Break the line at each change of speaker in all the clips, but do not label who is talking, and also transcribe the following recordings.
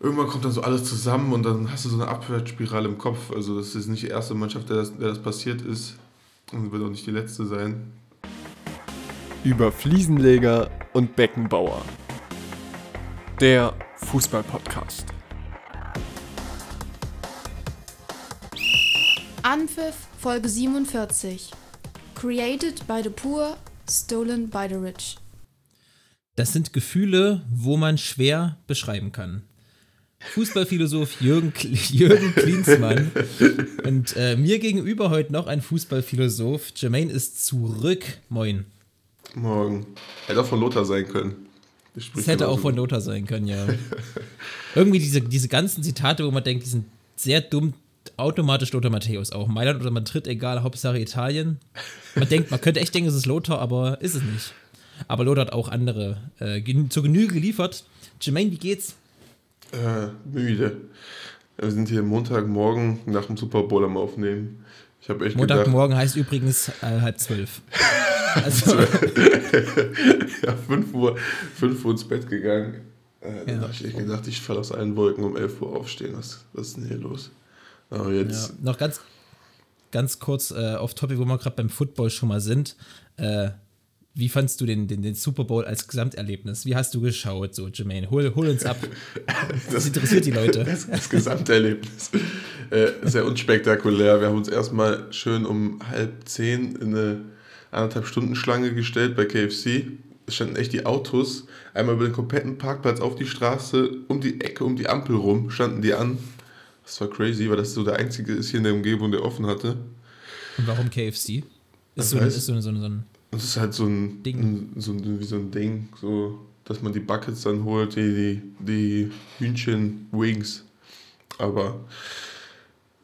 irgendwann kommt dann so alles zusammen und dann hast du so eine Abwärtsspirale im Kopf. Also das ist nicht die erste Mannschaft, der das, der das passiert ist und wird auch nicht die letzte sein.
Über Fliesenleger und Beckenbauer. Der Fußball-Podcast.
Anpfiff Folge 47. Created by the poor, stolen by the rich.
Das sind Gefühle, wo man schwer beschreiben kann. Fußballphilosoph Jürgen, Jürgen Klinsmann und äh, mir gegenüber heute noch ein Fußballphilosoph. Jermaine ist zurück. Moin.
Morgen. Hätte auch von Lothar sein können.
Das hätte auch von Lothar sein können, ja. Irgendwie diese, diese ganzen Zitate, wo man denkt, die sind sehr dumm, automatisch Lothar Matthäus auch. Mailand oder Madrid, egal, Hauptsache Italien. Man denkt, man könnte echt denken, es ist Lothar, aber ist es nicht. Aber Lothar hat auch andere äh, zur Genüge geliefert. Jermaine, wie geht's?
Äh, müde. Wir sind hier Montagmorgen nach dem Super Bowl am Aufnehmen.
Ich habe echt Montagmorgen gedacht, heißt übrigens äh, halb zwölf.
also. ja, 5 Uhr, 5 Uhr ins Bett gegangen. Äh, dann ja. habe ich echt gedacht, ich falle aus allen Wolken um 11 Uhr aufstehen. Was, was ist denn hier los?
Aber jetzt. Ja, noch ganz, ganz kurz äh, auf Topic, wo wir gerade beim Football schon mal sind. Äh, wie fandst du den, den, den, Super Bowl als Gesamterlebnis? Wie hast du geschaut, so Jermaine? Hol, hol uns ab. Das, interessiert die Leute.
Das, das Gesamterlebnis. äh, sehr unspektakulär. Wir haben uns erstmal schön um halb zehn in eine anderthalb Stunden Schlange gestellt bei KFC. Es standen echt die Autos einmal über den kompletten Parkplatz auf die Straße, um die Ecke, um die Ampel rum, standen die an. Das war crazy, weil das so der einzige ist hier in der Umgebung, der offen hatte.
Und warum KFC? Ist so, ist so, so, so ein
das ist halt so ein Ding, ein, so ein, wie so ein Ding, so, dass man die Buckets dann holt, die, die, die Hühnchen-Wings. Aber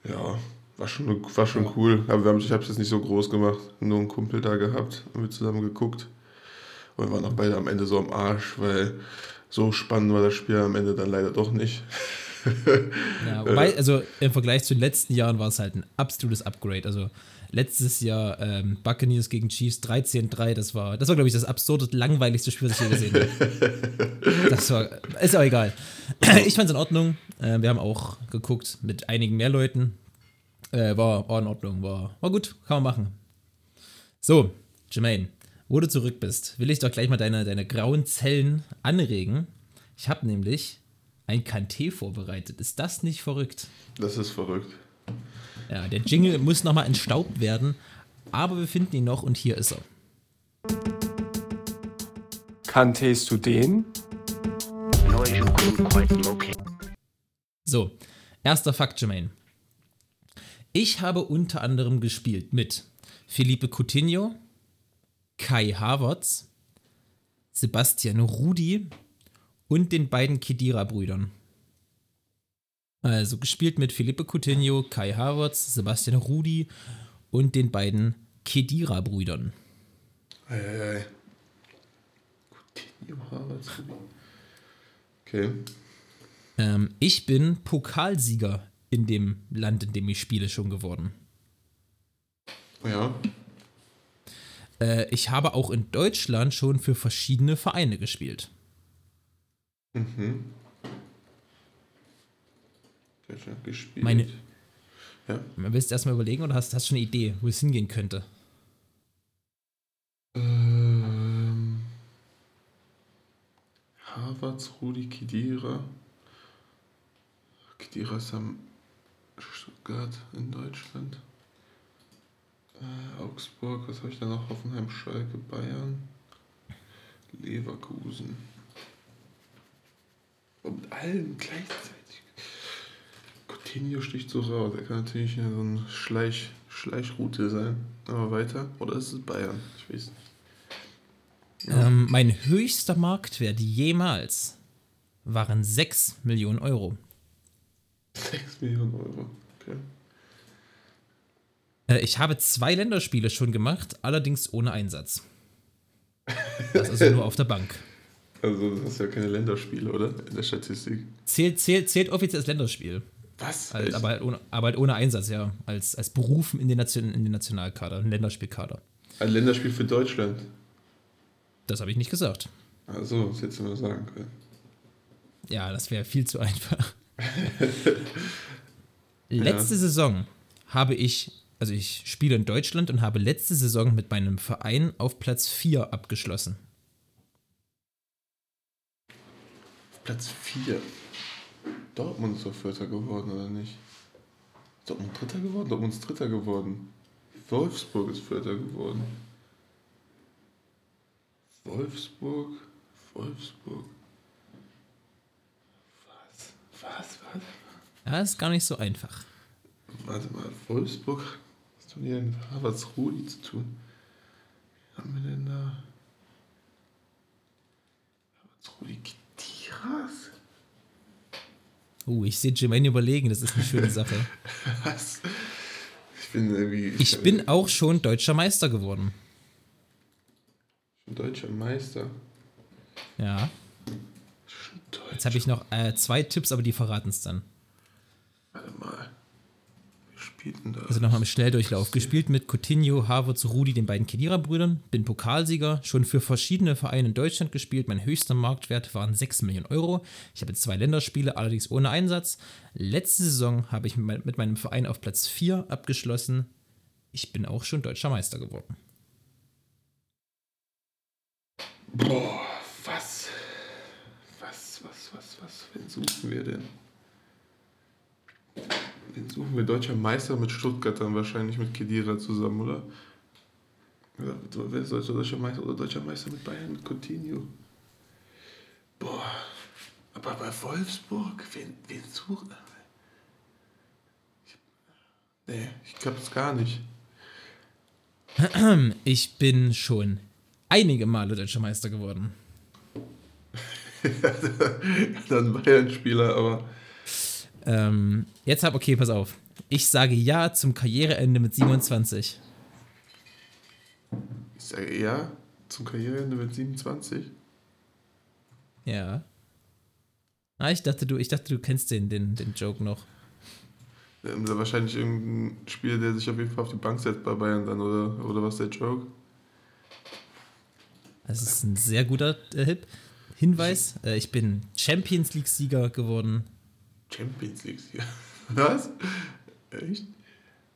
ja, war schon, war schon cool. Aber wir haben, ich habe es jetzt nicht so groß gemacht. Nur einen Kumpel da gehabt und wir zusammen geguckt. Und wir waren auch beide am Ende so am Arsch, weil so spannend war das Spiel am Ende dann leider doch nicht.
ja, wobei, also im Vergleich zu den letzten Jahren war es halt ein absolutes Upgrade. Also letztes Jahr ähm, Buccaneers gegen Chiefs 13-3. Das war, das war glaube ich, das absurde, langweiligste Spiel, das ich je gesehen habe. das war, ist auch egal. ich fand es in Ordnung. Äh, wir haben auch geguckt mit einigen mehr Leuten. Äh, war, war in Ordnung, war, war gut, kann man machen. So, Jermaine, wo du zurück bist, will ich doch gleich mal deine, deine grauen Zellen anregen. Ich habe nämlich ein Kanté vorbereitet. Ist das nicht verrückt?
Das ist verrückt.
Ja, der Jingle muss nochmal entstaubt werden, aber wir finden ihn noch und hier ist er.
Kanntest du den?
So, erster Fakt, Jermaine. Ich habe unter anderem gespielt mit Felipe Coutinho, Kai Havertz, Sebastian Rudi und den beiden Kedira-Brüdern. Also gespielt mit Felipe Coutinho, Kai Havertz, Sebastian Rudi und den beiden Kedira-Brüdern.
Eieiei. Coutinho, Havertz, Rudi. Okay.
Ähm, ich bin Pokalsieger in dem Land, in dem ich spiele, schon geworden.
Ja.
Äh, ich habe auch in Deutschland schon für verschiedene Vereine gespielt.
Mhm gespielt.
Meine, ja. Willst du erstmal überlegen oder hast du schon eine Idee, wo es hingehen könnte?
Ähm, Harvards, Rudi Kidira. Kidira ist am Stuttgart in Deutschland. Äh, Augsburg, was habe ich da noch? Hoffenheim, Schalke, Bayern, Leverkusen. Und allen gleichzeitig. Sticht so raus. Er kann natürlich so eine Schleich, Schleichroute sein. Aber weiter. Oder ist es Bayern? Ich weiß
nicht. Ja. Ähm, mein höchster Marktwert jemals waren 6 Millionen Euro.
6 Millionen Euro, okay.
Äh, ich habe zwei Länderspiele schon gemacht, allerdings ohne Einsatz. Das ist also nur auf der Bank.
Also, das ist ja keine Länderspiele, oder? In der Statistik.
Zählt, zählt, zählt offiziell als Länderspiel.
Was?
Halt, aber, halt ohne, aber halt ohne Einsatz, ja. Als, als Berufen in den, Nation, in den Nationalkader, ein Länderspielkader.
Ein Länderspiel für Deutschland?
Das habe ich nicht gesagt.
Also, das hättest du nur sagen können.
Ja, das wäre viel zu einfach. letzte Saison habe ich, also ich spiele in Deutschland und habe letzte Saison mit meinem Verein auf Platz 4 abgeschlossen.
Platz 4. Dortmund ist doch Vierter geworden, oder nicht? Ist Dortmund Dritter geworden? Dortmund ist Dritter geworden. Wolfsburg ist Vierter geworden. Wolfsburg, Wolfsburg. Was? Was? Was?
Ja, ist gar nicht so einfach.
Warte mal, Wolfsburg? Was tun die denn mit Harvards Rudi zu tun? Was haben wir denn da? Harvards Rudi?
Uh, ich sehe Jermaine überlegen, das ist eine schöne Sache.
Was? Ich bin irgendwie.
Ich bin auch schon deutscher Meister geworden.
Schon deutscher Meister.
Ja.
Schon deutsch.
Jetzt habe ich noch äh, zwei Tipps, aber die verraten es dann.
Warte mal. Wer spielt denn da?
Also nochmal im Schnelldurchlauf. Gespielt mit Coutinho, Havertz, Rudi, den beiden Kedira-Brüdern. Bin Pokalsieger, schon für verschiedene Vereine in Deutschland gespielt. Mein höchster Marktwert waren 6 Millionen Euro. Ich habe jetzt zwei Länderspiele, allerdings ohne Einsatz. Letzte Saison habe ich mit meinem Verein auf Platz 4 abgeschlossen. Ich bin auch schon deutscher Meister geworden.
Boah, was? Was, was, was, was? Wen suchen wir denn? Wen suchen wir? Deutscher Meister mit Stuttgart dann wahrscheinlich mit Kedira zusammen, oder? Ja, wer ist deutscher Meister oder deutscher Meister mit Bayern Coutinho? Boah, aber bei Wolfsburg, wen, wen suchen? Ich, nee, ich glaub's gar nicht.
Ich bin schon einige Male deutscher Meister geworden.
Dann Bayern-Spieler, aber
Ähm, jetzt hab, okay, pass auf. Ich sage Ja zum Karriereende mit 27.
ich sage ja zum Karriereende mit 27.
Ja. Ah, ich dachte, du, ich dachte, du kennst den, den, den Joke noch.
Ähm, wahrscheinlich irgendein Spieler, der sich auf jeden Fall auf die Bank setzt bei Bayern dann, oder, oder was der Joke?
Das ist ein sehr guter äh, Hip. Hinweis: äh, Ich bin Champions League-Sieger geworden.
Champions League. Ja. Was? Echt?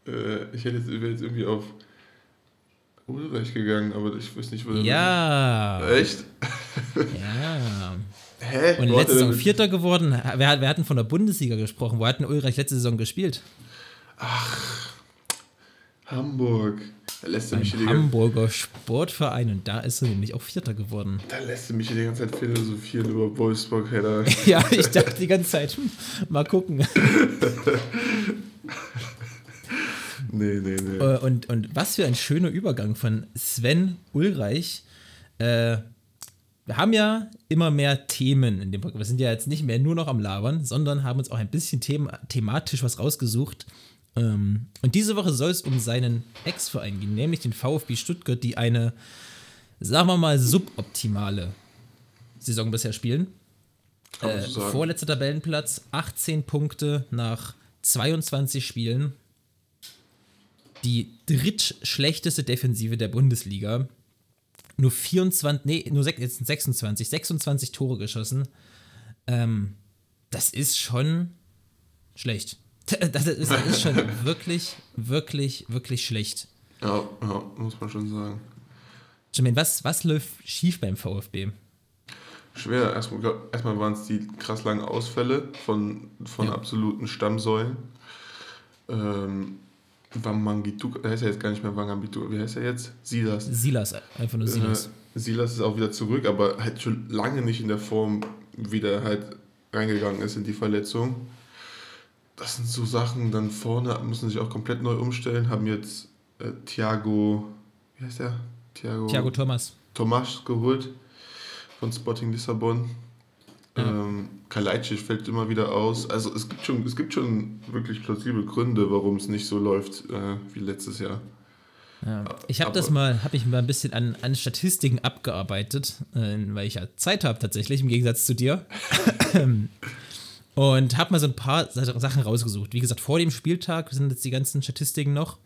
Äh, ich hätte jetzt, wäre jetzt irgendwie auf Ulreich gegangen, aber ich weiß nicht, wo der
Ja.
Echt?
Ja.
Hä?
Und letzte Saison Vierter geworden. Wir, wir hatten von der Bundesliga gesprochen. Wo hat denn Ulreich letzte Saison gespielt?
Hamburg. Da lässt er mich hier
Hamburger Sportverein. Und da ist er nämlich auch Vierter geworden.
da lässt er mich hier die ganze Zeit philosophieren über Wolfsburg, hey.
Ja, ich dachte die ganze Zeit, hm, mal gucken.
Nee, nee, nee.
Äh, Und, und was für ein schöner Übergang von Sven Ulreich. Äh, wir haben ja immer mehr Themen in dem Podcast. Wir sind ja jetzt nicht mehr nur noch am Labern, sondern haben uns auch ein bisschen thema thematisch was rausgesucht. Ähm, und diese Woche soll es um seinen Ex-Verein gehen, nämlich den VfB Stuttgart, die eine, sagen wir mal, suboptimale Saison bisher spielen. Äh, vorletzter Tabellenplatz, 18 Punkte nach 22 Spielen. Die drittschlechteste Defensive der Bundesliga. Nur 24, nee, nur sech- jetzt sind 26, 26 Tore geschossen. Ähm, das ist schon schlecht. Das ist, das ist schon wirklich, wirklich, wirklich schlecht.
Ja, ja, muss man schon sagen.
Jermaine, was, was läuft schief beim VfB?
Schwer. Erstmal, erstmal waren es die krass langen Ausfälle von, von
Ja.
absoluten Stammsäulen. Ähm, Wamangituka, der heißt ja jetzt gar nicht mehr Wamangituka, wie heißt er jetzt? Silas.
Silas, einfach nur Silas.
Äh, Silas ist auch wieder zurück, aber halt schon lange nicht in der Form, wie der halt reingegangen ist in die Verletzung. Das sind so Sachen, dann vorne müssen sich auch komplett neu umstellen, haben jetzt äh, Thiago, wie heißt der? Thiago,
Thiago Thomas.
Tomasz geholt von Sporting Lissabon.
Ja.
Ähm, Kalajdzic fällt immer wieder aus. Also es gibt schon, es gibt schon wirklich plausible Gründe, warum es nicht so läuft äh, wie letztes Jahr.
Ja. Ich habe das mal, habe ich mal ein bisschen an, an Statistiken abgearbeitet, äh, weil ich ja Zeit habe tatsächlich, im Gegensatz zu dir. Und habe mal so ein paar Sa- Sachen rausgesucht. Wie gesagt, vor dem Spieltag sind jetzt die ganzen Statistiken noch.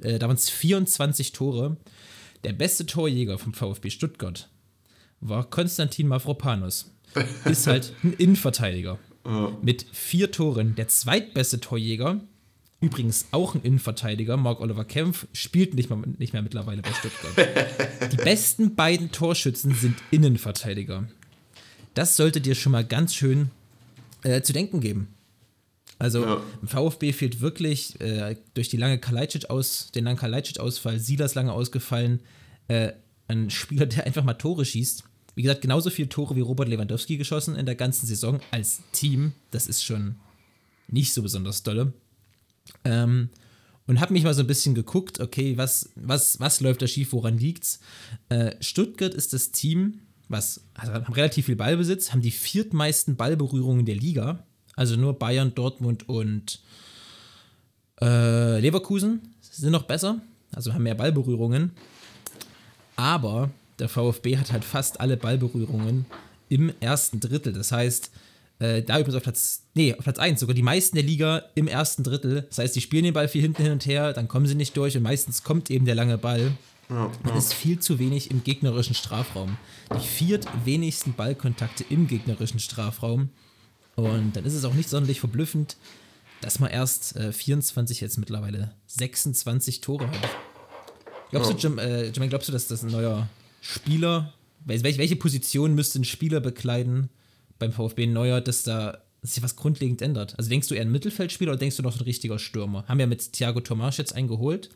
Äh, da waren es 24 Tore. Der beste Torjäger vom VfB Stuttgart war Konstantin Mavropanos. ist halt ein Innenverteidiger. Ja. Mit vier Toren. Der zweitbeste Torjäger, übrigens auch ein Innenverteidiger, Mark Oliver Kempf, spielt nicht mehr, nicht mehr mittlerweile bei Stuttgart. Die besten beiden Torschützen sind Innenverteidiger. Das sollte dir schon mal ganz schön äh, zu denken geben. Also ja. im VfB fehlt wirklich äh, durch die lange Kalajdzic aus, den langen Kalajdzic-Ausfall, Silas lange ausgefallen, äh, ein Spieler, der einfach mal Tore schießt. Wie gesagt, genauso viele Tore wie Robert Lewandowski geschossen in der ganzen Saison als Team. Das ist schon nicht so besonders dolle. Ähm, und habe mich mal so ein bisschen geguckt, okay, was, was, was läuft da schief, woran liegt's? Äh, Stuttgart ist das Team, was also haben relativ viel Ballbesitz, haben die viertmeisten Ballberührungen der Liga. Also nur Bayern, Dortmund und äh, Leverkusen sind noch besser, also haben mehr Ballberührungen. Aber der VfB hat halt fast alle Ballberührungen im ersten Drittel. Das heißt, äh, da übrigens auf Platz, nee, auf Platz 1, sogar die meisten der Liga im ersten Drittel. Das heißt, die spielen den Ball viel hinten hin und her, dann kommen sie nicht durch und meistens kommt eben der lange Ball. Ja, ja. ist viel zu wenig im gegnerischen Strafraum. Die viert wenigsten Ballkontakte im gegnerischen Strafraum und dann ist es auch nicht sonderlich verblüffend, dass man erst äh, 24, jetzt mittlerweile 26 Tore hat. Glaubst ja. du, Jim, äh, Jim, glaubst du, dass das ein neuer Spieler, welche, welche Position müsste ein Spieler bekleiden beim VfB Neuer, dass da sich was grundlegend ändert? Also denkst du eher ein Mittelfeldspieler oder denkst du noch ein richtiger Stürmer? Haben wir mit Thiago Tomasch jetzt einen geholt?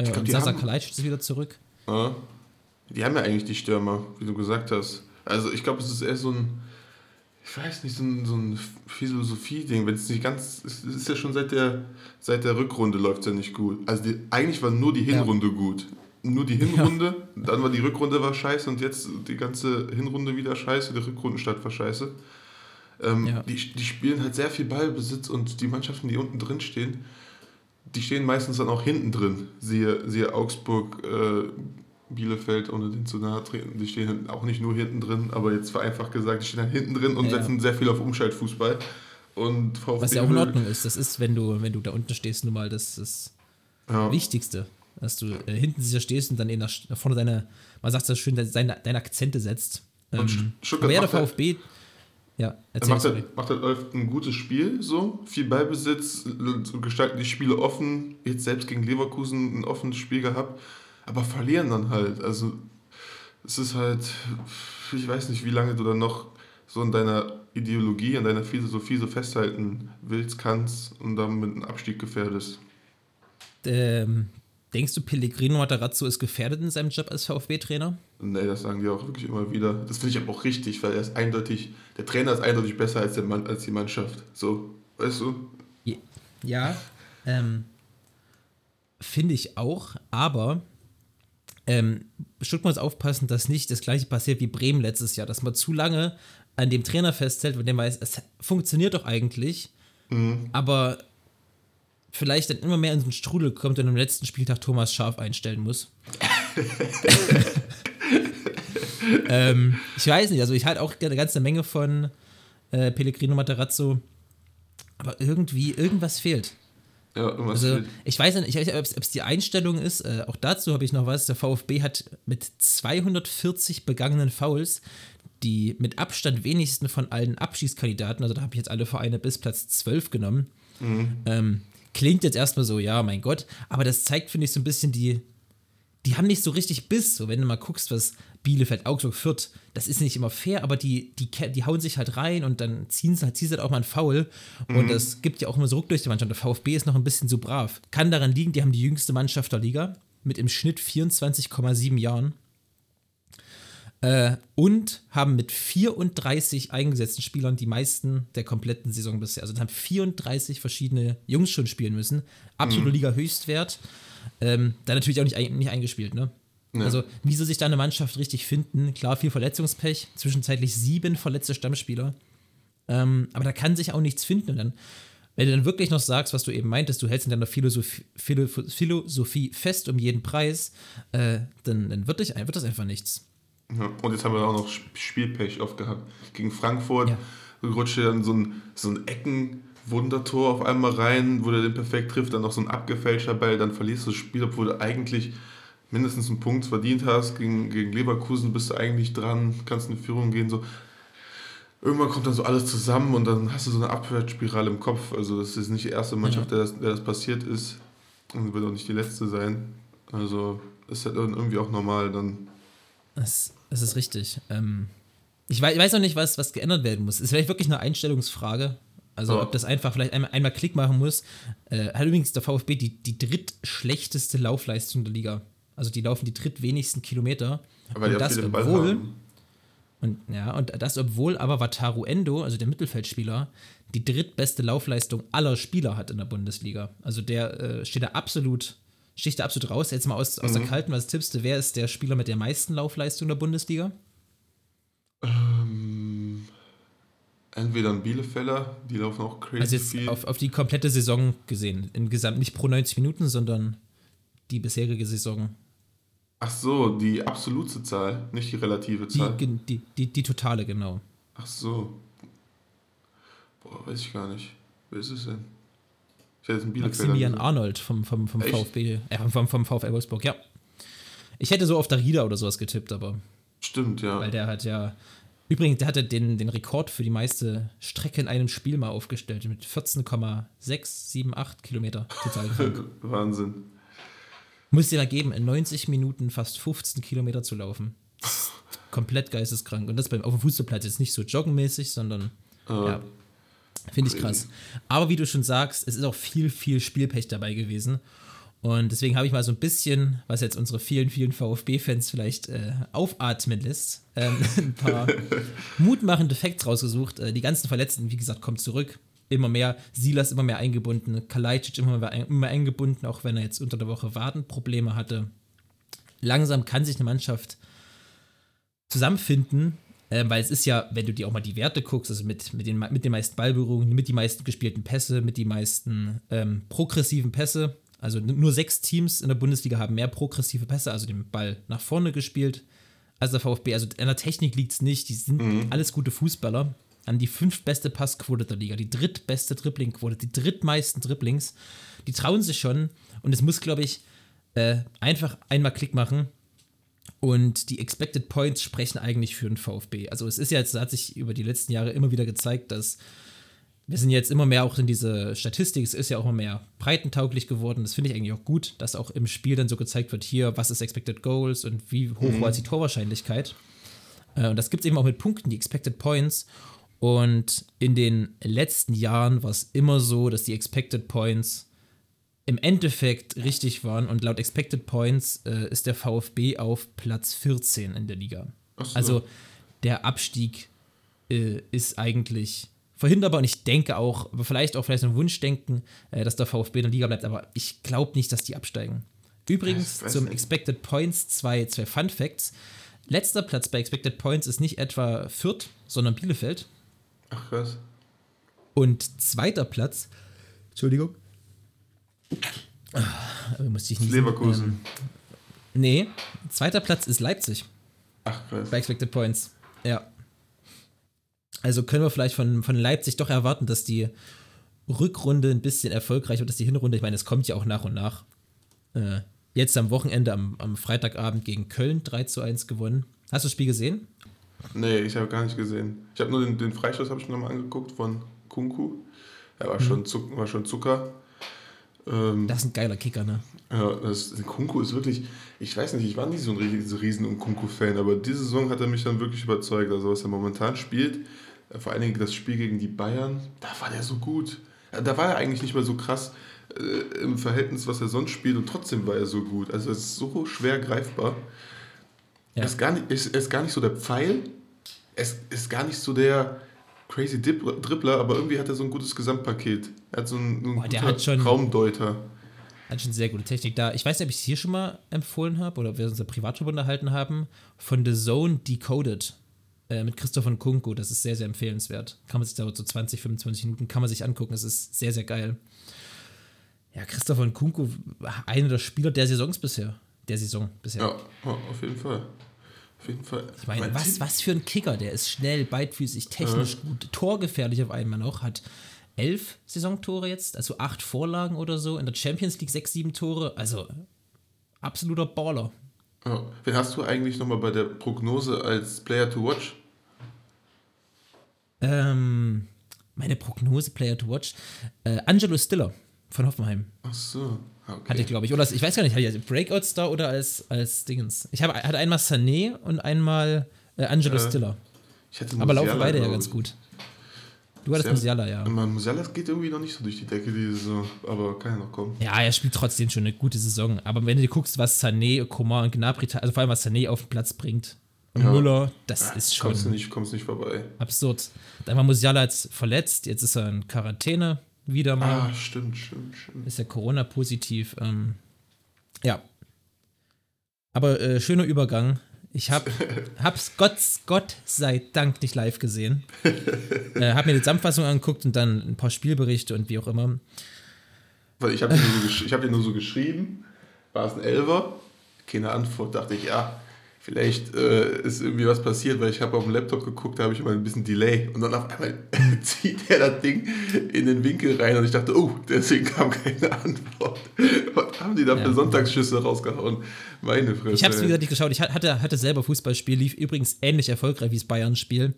Äh, glaub, und Sasa Kalajdzic ist wieder zurück.
Ja. Die haben ja eigentlich die Stürmer, wie du gesagt hast. Also ich glaube, es ist eher so ein ich weiß nicht, so ein, so ein Philosophie-Ding, wenn es nicht ganz, es ist ja schon seit der, seit der Rückrunde läuft es ja nicht gut. Also die, eigentlich war nur die Hinrunde ja. gut. Nur die Hinrunde, ja. dann war die Rückrunde war scheiße und jetzt die ganze Hinrunde wieder scheiße, die Rückrundenstadt war scheiße. Ähm, ja. die, die spielen halt sehr viel Ballbesitz und die Mannschaften, die unten drin stehen, die stehen meistens dann auch hinten drin. Siehe, siehe Augsburg, äh, Bielefeld, ohne den zu nahe treten, die stehen halt auch nicht nur hinten drin, aber jetzt vereinfacht gesagt, die stehen halt hinten drin und ja. setzen sehr viel auf Umschaltfußball. Und
VfB Was ja auch in Ordnung ist, das ist, wenn du, wenn du da unten stehst, nun mal das, das ja. Wichtigste. Dass du äh, hinten sicher stehst und dann eben nach, vorne deine, man sagt das schön, deine, deine Akzente setzt. Ähm, aber ja, der VfB,
ja, erzähl macht, halt, macht halt ein gutes Spiel, so viel Ballbesitz, gestalten die Spiele offen, jetzt selbst gegen Leverkusen ein offenes Spiel gehabt aber verlieren dann halt. Also es ist halt, ich weiß nicht, wie lange du dann noch so in deiner Ideologie, an deiner Philosophie so festhalten willst, kannst und dann mit einem Abstieg gefährdest.
Ähm, denkst du, Pellegrino Matarazzo ist gefährdet in seinem Job als VfB-Trainer?
Nee, das sagen die auch wirklich immer wieder. Das finde ich aber auch richtig, weil er ist eindeutig, der Trainer ist eindeutig besser als, der Mann, als die Mannschaft. So, weißt du?
Ja, ähm, finde ich auch, aber ähm, Stuttgart muss aufpassen, dass nicht das gleiche passiert wie Bremen letztes Jahr, dass man zu lange an dem Trainer festhält, dem man weiß, es funktioniert doch eigentlich, mhm. aber vielleicht dann immer mehr in so einen Strudel kommt und am letzten Spieltag Thomas Scharf einstellen muss. ähm, ich weiß nicht, also ich halte auch eine ganze Menge von äh, Pellegrino Materazzo, aber irgendwie, irgendwas fehlt. Ja, also, ich weiß nicht, ich weiß nicht ob es die Einstellung ist. Äh, auch dazu habe ich noch was. Der VfB hat mit 240 begangenen Fouls die mit Abstand wenigsten von allen Abschießkandidaten, also da habe ich jetzt alle Vereine bis Platz 12 genommen. Mhm. Ähm, klingt jetzt erstmal so, ja, mein Gott, aber das zeigt, finde ich, so ein bisschen die, die haben nicht so richtig Biss. So, wenn du mal guckst, was Bielefeld, Augsburg, Fürth, das ist nicht immer fair, aber die, die, die hauen sich halt rein und dann ziehen sie, ziehen sie halt auch mal einen Foul. Mhm. Und das gibt ja auch immer so Ruck durch die Mannschaft. Der VfB ist noch ein bisschen zu brav. Kann daran liegen, die haben die jüngste Mannschaft der Liga mit im Schnitt 24,7 Jahren. Äh, und haben mit 34 eingesetzten Spielern die meisten der kompletten Saison bisher. Also haben 34 verschiedene Jungs schon spielen müssen. Absolute mhm. Liga-Höchstwert. Ähm, da natürlich auch nicht, nicht eingespielt, ne? Ja. Also, wie soll sich da eine Mannschaft richtig finden? Klar, viel Verletzungspech, zwischenzeitlich sieben verletzte Stammspieler. Ähm, aber da kann sich auch nichts finden. Und dann, wenn du dann wirklich noch sagst, was du eben meintest, du hältst in deiner Philosophie, Philosophie fest um jeden Preis, äh, dann, dann wird, dich, wird das einfach nichts.
Ja, und jetzt haben wir auch noch Spielpech oft gehabt. Gegen Frankfurt ja. rutscht dann so ein, so ein Ecken. Wundertor auf einmal rein, wo der den perfekt trifft, dann noch so ein abgefälschter Ball, dann verlierst du das Spiel, obwohl du eigentlich mindestens einen Punkt verdient hast, gegen, gegen Leverkusen bist du eigentlich dran, kannst in Führung gehen. So. irgendwann kommt dann so alles zusammen und dann hast du so eine Abwärtsspirale im Kopf. Also das ist nicht die erste Mannschaft, ja. der, das, der das passiert ist und wird auch nicht die letzte sein. Also ist halt irgendwie auch normal dann.
Das, das ist richtig. Ähm, ich, weiß, ich weiß auch nicht, was, was geändert werden muss. Ist vielleicht wirklich eine Einstellungsfrage. Also ja. ob das einfach vielleicht einmal, einmal Klick machen muss. Äh, hat übrigens der VfB die, die drittschlechteste Laufleistung der Liga. Also die laufen die drittwenigsten Kilometer.
Aber und das obwohl,
und ja, und das obwohl aber Wataru Endo, also der Mittelfeldspieler, die drittbeste Laufleistung aller Spieler hat in der Bundesliga. Also der äh, steht da absolut, sticht da absolut raus. Jetzt mal aus, aus mhm. der Kalten, was tippst du? Wer ist der Spieler mit der meisten Laufleistung der Bundesliga?
Ähm, entweder ein Bielefeller, die laufen auch crazy
Also jetzt
viel.
Auf, auf die komplette Saison gesehen. Insgesamt nicht pro 90 Minuten, sondern die bisherige Saison.
Ach so, die absolute Zahl, nicht die relative Zahl.
Die, die, die, die totale, genau.
Ach so. Boah, weiß ich gar nicht. Wer ist es denn?
Ich hätte einen Maximilian Arnold vom, vom, vom VfB, äh, vom, vom VfL Wolfsburg, ja. Ich hätte so auf Darida oder sowas getippt, aber.
Stimmt, ja.
Weil der hat ja. Übrigens, der hatte den, den Rekord für die meiste Strecke in einem Spiel mal aufgestellt mit 14,678 Kilometer total
Wahnsinn.
Muss dir da geben, in 90 Minuten fast 15 Kilometer zu laufen. Komplett geisteskrank. Und das beim, auf dem Fußballplatz jetzt nicht so joggenmäßig, sondern uh, ja, finde ich krass. Aber wie du schon sagst, es ist auch viel, viel Spielpech dabei gewesen. Und deswegen habe ich mal so ein bisschen, was jetzt unsere vielen, vielen VfB-Fans vielleicht äh, aufatmen lässt, ähm, ein paar mutmachende Facts rausgesucht. Äh, die ganzen Verletzten, wie gesagt, kommen zurück immer mehr, Silas immer mehr eingebunden, Kalajdzic immer mehr, immer mehr eingebunden, auch wenn er jetzt unter der Woche Wadenprobleme hatte. Langsam kann sich eine Mannschaft zusammenfinden, äh, weil es ist ja, wenn du dir auch mal die Werte guckst, also mit, mit, den, mit den meisten Ballberührungen, mit den meisten gespielten Pässe, mit den meisten ähm, progressiven Pässe, also nur sechs Teams in der Bundesliga haben mehr progressive Pässe, also den Ball nach vorne gespielt, als der VfB. Also an der Technik liegt es nicht, die sind mhm. alles gute Fußballer an die fünftbeste Passquote der Liga, die drittbeste Dribblingquote, die drittmeisten Dribblings. Die trauen sich schon und es muss, glaube ich, äh, einfach einmal Klick machen. Und die Expected Points sprechen eigentlich für den VfB. Also es ist ja jetzt, hat sich über die letzten Jahre immer wieder gezeigt, dass wir sind jetzt immer mehr auch in diese Statistik, es ist ja auch immer mehr breitentauglich geworden. Das finde ich eigentlich auch gut, dass auch im Spiel dann so gezeigt wird, hier, was ist Expected Goals und wie hoch mhm. war die Torwahrscheinlichkeit. Äh, und das gibt es eben auch mit Punkten, die Expected Points. Und in den letzten Jahren war es immer so, dass die Expected Points im Endeffekt richtig waren. Und laut Expected Points äh, ist der VfB auf Platz 14 in der Liga. So. Also der Abstieg äh, ist eigentlich verhinderbar. Und ich denke auch, vielleicht auch vielleicht ein Wunschdenken, äh, dass der VfB in der Liga bleibt. Aber ich glaube nicht, dass die absteigen. Übrigens zum nicht. Expected Points zwei, zwei Fun Facts. Letzter Platz bei Expected Points ist nicht etwa Fürth, sondern Bielefeld.
Ach krass.
Und zweiter Platz, Entschuldigung. Ah, musste ich nicht.
Leverkusen. Ähm,
nee, zweiter Platz ist Leipzig.
Ach krass.
Bei Expected Points. Ja. Also können wir vielleicht von, von Leipzig doch erwarten, dass die Rückrunde ein bisschen erfolgreich wird, dass die Hinrunde, ich meine, es kommt ja auch nach und nach. Äh, jetzt am Wochenende, am, am Freitagabend gegen Köln 3 zu 1 gewonnen. Hast du das Spiel gesehen?
Nee, ich habe gar nicht gesehen. Ich habe nur den, den Freischuss habe ich mir nochmal angeguckt von Kunku. Er war, mhm. schon, war schon Zucker.
Ähm, das ist ein geiler Kicker, ne?
Ja, das, Kunku ist wirklich, ich weiß nicht, ich war nicht so ein riesen, und Kunku-Fan, aber diese Saison hat er mich dann wirklich überzeugt. Also was er momentan spielt, äh, vor allen Dingen das Spiel gegen die Bayern, da war der so gut. Da war er eigentlich nicht mehr so krass äh, im Verhältnis, was er sonst spielt und trotzdem war er so gut. Also es ist so schwer greifbar. Ja. Ist, gar nicht, ist, ist gar nicht so der Pfeil, es ist gar nicht so der crazy Dip Dribbler, aber irgendwie hat er so ein gutes Gesamtpaket. Er hat so einen, einen
Boah, der hat schon,
Raumdeuter.
Hat schon sehr gute Technik da. Ich weiß nicht, ob ich es hier schon mal empfohlen habe oder wir uns da privat schon unterhalten haben. Von The Zone Decoded äh, mit Christoph und Kunko. Das ist sehr, sehr empfehlenswert. Kann man sich da so 20, 25 Minuten kann man sich angucken. Das ist sehr, sehr geil. Ja, Christoph und Kunko, einer der Spieler der Saisons bisher der Saison bisher.
Ja, auf jeden Fall. Auf jeden Fall.
Ich meine, was, was für ein Kicker, der ist schnell, beidfüßig, technisch ja. gut, torgefährlich auf einmal noch, hat elf Saisontore jetzt, also acht Vorlagen oder so, in der Champions League sechs, sieben Tore, also absoluter Baller.
Ja. Wen hast du eigentlich nochmal bei der Prognose als Player to Watch?
Ähm, meine Prognose, Player to Watch. Äh, Angelo Stiller von Hoffenheim.
Ach so. Okay.
Hatte ich, glaube ich. Oder ich weiß gar nicht, hatte ich als Breakout-Star oder als, als Dingens. Ich habe, hatte einmal Sané und einmal äh, Angelo
Äh,
Stiller. Aber laufen beide ja ganz gut. Du hattest Musiala, ja.
Aber Musiala geht irgendwie noch nicht so durch die Decke diese Saison, aber kann ja noch kommen.
Ja, er spielt trotzdem schon eine gute Saison. Aber wenn du dir guckst, was Sané, Coman und Gnabry, also vor allem was Sané auf den Platz bringt und
Ja.
Müller, das
Ja,
ist schon
Kommst du nicht, kommst nicht vorbei.
absurd. Dann war Musiala jetzt verletzt, jetzt ist er in Quarantäne wieder mal.
Ah, stimmt, stimmt, stimmt.
Ist ja Corona-positiv. Ähm, ja. Aber äh, schöner Übergang. Ich hab, hab's Gott, Gott sei Dank nicht live gesehen. äh, hab mir die Zusammenfassung angeguckt und dann ein paar Spielberichte und wie auch immer.
Weil ich habe dir, nur so hab dir nur so geschrieben, war es ein Elfer? Keine Antwort, dachte ich, ja, vielleicht äh, ist irgendwie was passiert, weil ich habe auf dem Laptop geguckt, da habe ich immer ein bisschen Delay und dann auf einmal zieht er das Ding in den Winkel rein und ich dachte, oh, deswegen kam keine Antwort. Was haben die da
Ja.
für Sonntagsschüsse rausgehauen? Meine Fresse.
Ich habe es wie gesagt nicht geschaut. Ich hatte, hatte selber Fußballspiel, lief übrigens ähnlich erfolgreich wie das Bayern-Spiel.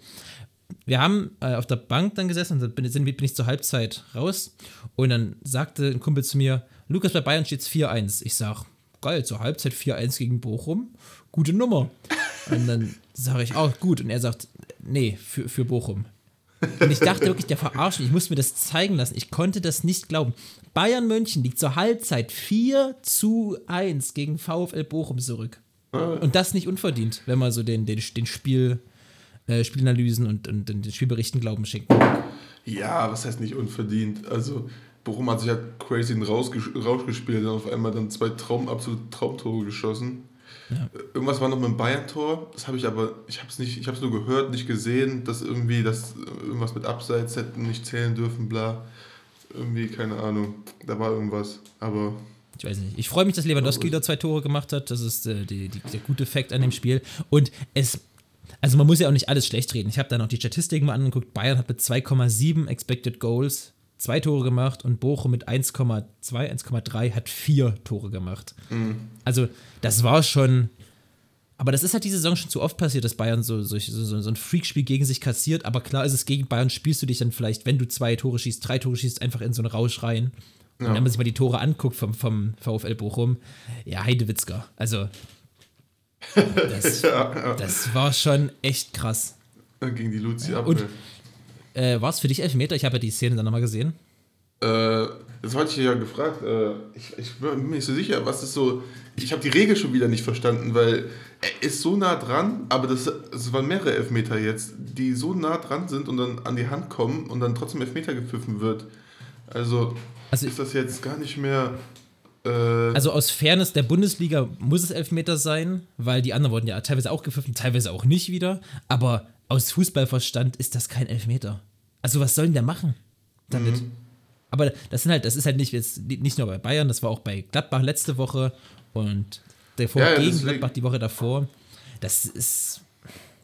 Wir haben äh, auf der Bank dann gesessen und dann bin, sind, bin ich zur Halbzeit raus und dann sagte ein Kumpel zu mir, Lukas, bei Bayern steht es 4-1. Ich sag, geil, zur Halbzeit 4-1 gegen Bochum, gute Nummer. Und dann sage ich, auch gut. Und er sagt, nee, für, für Bochum. Und ich dachte wirklich, der verarscht mich. Ich musste mir das zeigen lassen. Ich konnte das nicht glauben. Bayern München liegt zur Halbzeit 4 zu 1 gegen VfL Bochum zurück. Und das nicht unverdient, wenn man so den, den, den Spiel, äh, Spielanalysen und, und den Spielberichten Glauben schenkt.
Ja, was heißt nicht unverdient? Also, Bochum hat sich halt crazy in Rausch, Rausch gespielt und auf einmal dann zwei Traum, absolute Traumtore geschossen. Irgendwas war noch mit dem Bayern-Tor, das habe ich aber, ich habe es nicht, ich habe es nur gehört, nicht gesehen, dass irgendwie, dass irgendwas mit Abseits hätten nicht zählen dürfen, bla. Irgendwie, keine Ahnung, da war irgendwas, aber
Ich weiß nicht. Ich freue mich, dass Lewandowski wieder zwei Tore gemacht hat. Das ist äh, die, die, der gute Effekt an dem Spiel. Und es, also man muss ja auch nicht alles schlecht reden. Ich habe da noch die Statistiken mal angeguckt. Bayern hat mit 2,7 Expected Goals zwei Tore gemacht und Bochum mit 1,2, 1,3 hat vier Tore gemacht. Also das war schon. Aber das ist halt diese Saison schon zu oft passiert, dass Bayern so, so, so, so ein Freakspiel gegen sich kassiert. Aber klar ist es, gegen Bayern spielst du dich dann vielleicht, wenn du zwei Tore schießt, drei Tore schießt, einfach in so einen Rausch rein. Und wenn man sich mal die Tore anguckt vom, vom VfL Bochum, ja, Heidewitzka. Also, das, das war schon echt krass.
ging die Luzi ab.
und-
ne?
Äh, war es für dich Elfmeter? Ich habe ja die Szene dann nochmal gesehen.
Äh, das hatte ich ja gefragt. Äh, ich, ich bin mir nicht so sicher, was ist so. Ich habe die Regel schon wieder nicht verstanden, weil er ist so nah dran, aber das, es waren mehrere Elfmeter jetzt, die so nah dran sind und dann an die Hand kommen und dann trotzdem Elfmeter gepfiffen wird. Also,
Also-
ist das jetzt gar nicht mehr. Äh,
Also aus Fairness der Bundesliga muss es Elfmeter sein, weil die anderen wurden ja teilweise auch gepfiffen, teilweise auch nicht wieder. Aber aus Fußballverstand ist das kein Elfmeter. Also was sollen der machen damit? Aber das sind halt, das ist halt nicht jetzt nicht nur bei Bayern, das war auch bei Gladbach letzte Woche und davor
Ja,
gegen. Gladbach die Woche davor. Das ist,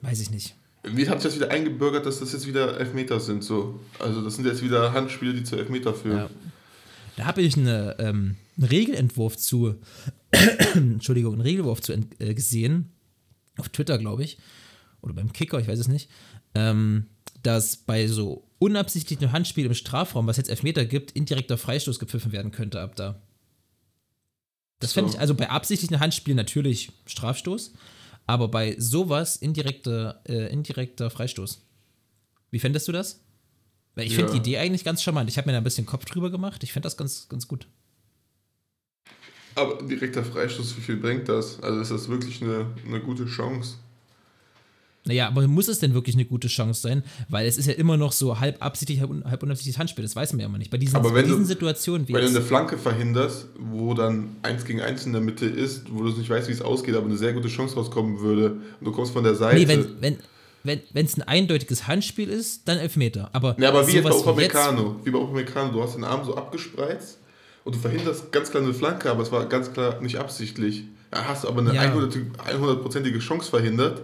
weiß ich nicht.
wie hat sich das wieder eingebürgert, dass das jetzt wieder Elfmeter sind? So? Also, das sind jetzt wieder Handspiele, die zu Elfmeter führen.
Ja. Da habe ich eine, ähm, einen Regelentwurf zu, Entschuldigung, einen Regelentwurf zu äh, gesehen, auf Twitter, glaube ich, oder beim Kicker, ich weiß es nicht, ähm, dass bei so unabsichtlichem Handspiel im Strafraum, was jetzt Elfmeter gibt, indirekter Freistoß gepfiffen werden könnte ab da. Das fände
So.
ich, also bei absichtlichen Handspielen natürlich Strafstoß, aber bei sowas indirekter, äh, indirekter Freistoß. Wie fändest du das? Weil ich finde
Ja.
die Idee eigentlich ganz charmant. Ich habe mir da ein bisschen Kopf drüber gemacht. Ich finde das ganz, ganz gut.
Aber direkter Freistoß, wie viel bringt das? Also, ist das wirklich eine, eine gute Chance?
Naja, aber muss es denn wirklich eine gute Chance sein? Weil es ist ja immer noch so halb absichtlich, halb, halb unabsichtliches Handspiel. Das weiß man ja immer nicht. Bei diesen,
Aber wenn
diesen
du-
Situationen wie
Wenn du eine Flanke verhinderst, wo dann eins gegen eins in der Mitte ist, wo du nicht weißt, wie es ausgeht, aber eine sehr gute Chance rauskommen würde und du kommst von der Seite.
Nee, wenn wenn wenn es ein eindeutiges Handspiel ist, dann Elfmeter. Aber,
ja, aber wie jetzt bei
wie
Upamecano. Wie bei Upamecano. Du hast den Arm so abgespreizt und du verhinderst ganz klar eine Flanke, aber es war ganz klar nicht absichtlich. Da hast du aber eine
Ja.
100%ige Chance verhindert,